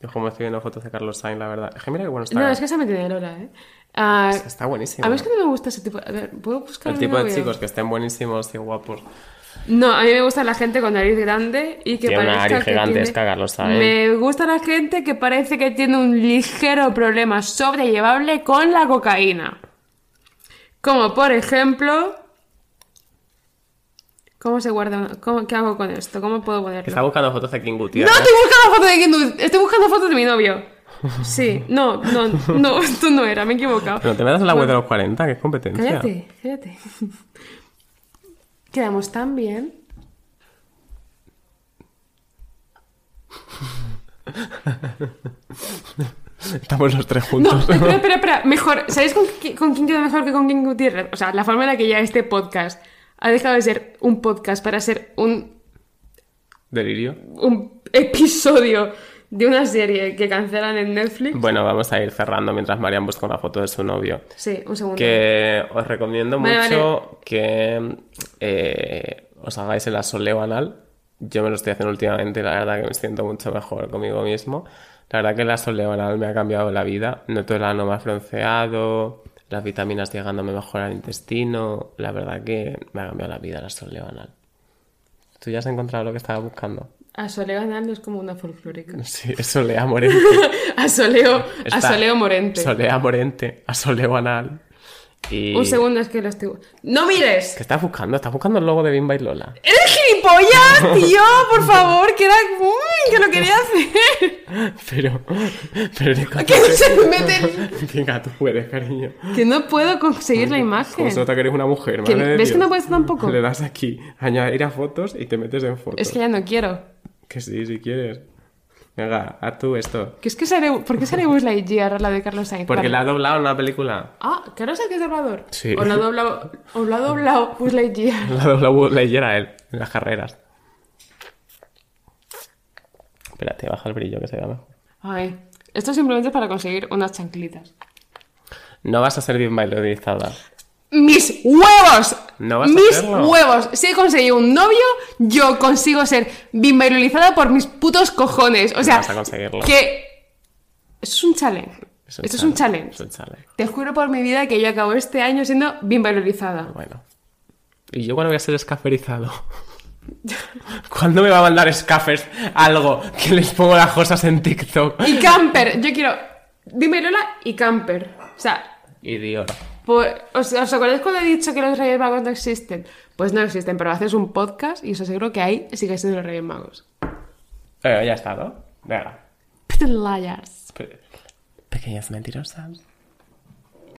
Yo como estoy viendo fotos de Carlos Sainz, la verdad. Es que mira qué bueno está. No, es que esa me tiene Lora, ¿eh? Ah, Está buenísimo. a mí es que no me gusta ese tipo... A ver, ¿puedo buscar El tipo de chicos que estén buenísimos y guapos. No, a mí me gusta la gente con nariz grande y que Tiene una nariz tiene- Carlos Sainz. Me gusta la gente que parece que tiene un ligero problema sobrellevable con la cocaína. Como por ejemplo... ¿Cómo se guarda? una- ¿Cómo, ¿Qué hago con esto? ¿Cómo puedo ponerlo? Está buscando fotos de King No Gutiérrez. estoy buscando fotos de Kindu, estoy buscando fotos de mi novio. Sí, no, no, no, esto no era, me he equivocado. Pero te metas en la web de los 40, que es competencia. Cállate, cállate. Quedamos tan bien. Estamos los tres No, juntos. espera, espera, espera. Mejor, ¿sabéis con, con quién queda mejor que con King Gutiérrez? O sea, la forma en la que ya este podcast ha dejado de ser un podcast para ser un, Delirio. un episodio de una serie que cancelan en Netflix. Bueno, vamos a ir cerrando mientras Marian busca una foto de su novio. Sí, un segundo. Que os recomiendo Vale, mucho que eh, os hagáis el asoleo anal. Yo me lo estoy haciendo últimamente la verdad que me siento mucho mejor conmigo mismo. La verdad que la soleonal me ha cambiado la vida. Noto el ano más bronceado, las vitaminas llegándome mejor al intestino. La verdad que me ha cambiado la vida la soleonal. ¿Tú ya has encontrado lo que estaba buscando? Asoleo anal es como una folclórica. Sí, es solea morente. Asoleo, Está- asoleo morente. Solea morente, a soleo anal. Y... Un segundo, es que lo estoy... ¡No mires! ¿Qué estás buscando? ¿Estás buscando el logo de Bimba y Lola? ¡Eres gilipollas, tío! Por favor, que era... ¡Uy, que lo quería hacer! Pero... Pero eres capaz Que no se me mete... Venga, tú puedes, cariño. Que no puedo conseguir la Como imagen. se nota que eres una mujer, Que- madre ¿ves que Dios. no puedes tampoco? Le das aquí, añadir a fotos y te metes en fotos. Es que ya no quiero. Que sí, si quieres. Venga, haz tú esto. Que es que sale... ¿Por qué sale Buzz Lightyear la de Carlos Sainz? Porque la ha doblado en la película. Ah, ¿Carlos Sainz es doblador? Sí. O lo ha doblado... O lo ha doblado Buzz Lightyear. La ha doblado leyera a él en las carreras. Espérate, baja el brillo que se vea mejor. Ay, esto simplemente es para conseguir unas chanclitas. No vas a ser bien bailarizada. ¡Mis huevos! No vas a ¡Mis huevos! Si he conseguido un novio, yo consigo ser bimbailolizada por mis putos cojones. O sea, vas a conseguirlo. que... Es un challenge. Es un Esto es un challenge, challenge. es un challenge. Te juro por mi vida que yo acabo este año siendo bimbailolizada. Bueno. ¿Y yo cuándo voy a ser escaferizado? ¿Cuándo me va a mandar Scaffers algo que les pongo las cosas en TikTok? Y camper. Yo quiero bimbailola y camper. O sea, Y Dior. Pues, ¿os, ¿Os acordáis cuando he dicho que los Reyes Magos no existen? Pues no existen, pero haces un podcast y os aseguro que ahí sigue siendo los Reyes Magos. Eh, ya está, ¿no? Venga. Liars. Pe- Pequeñas mentirosas.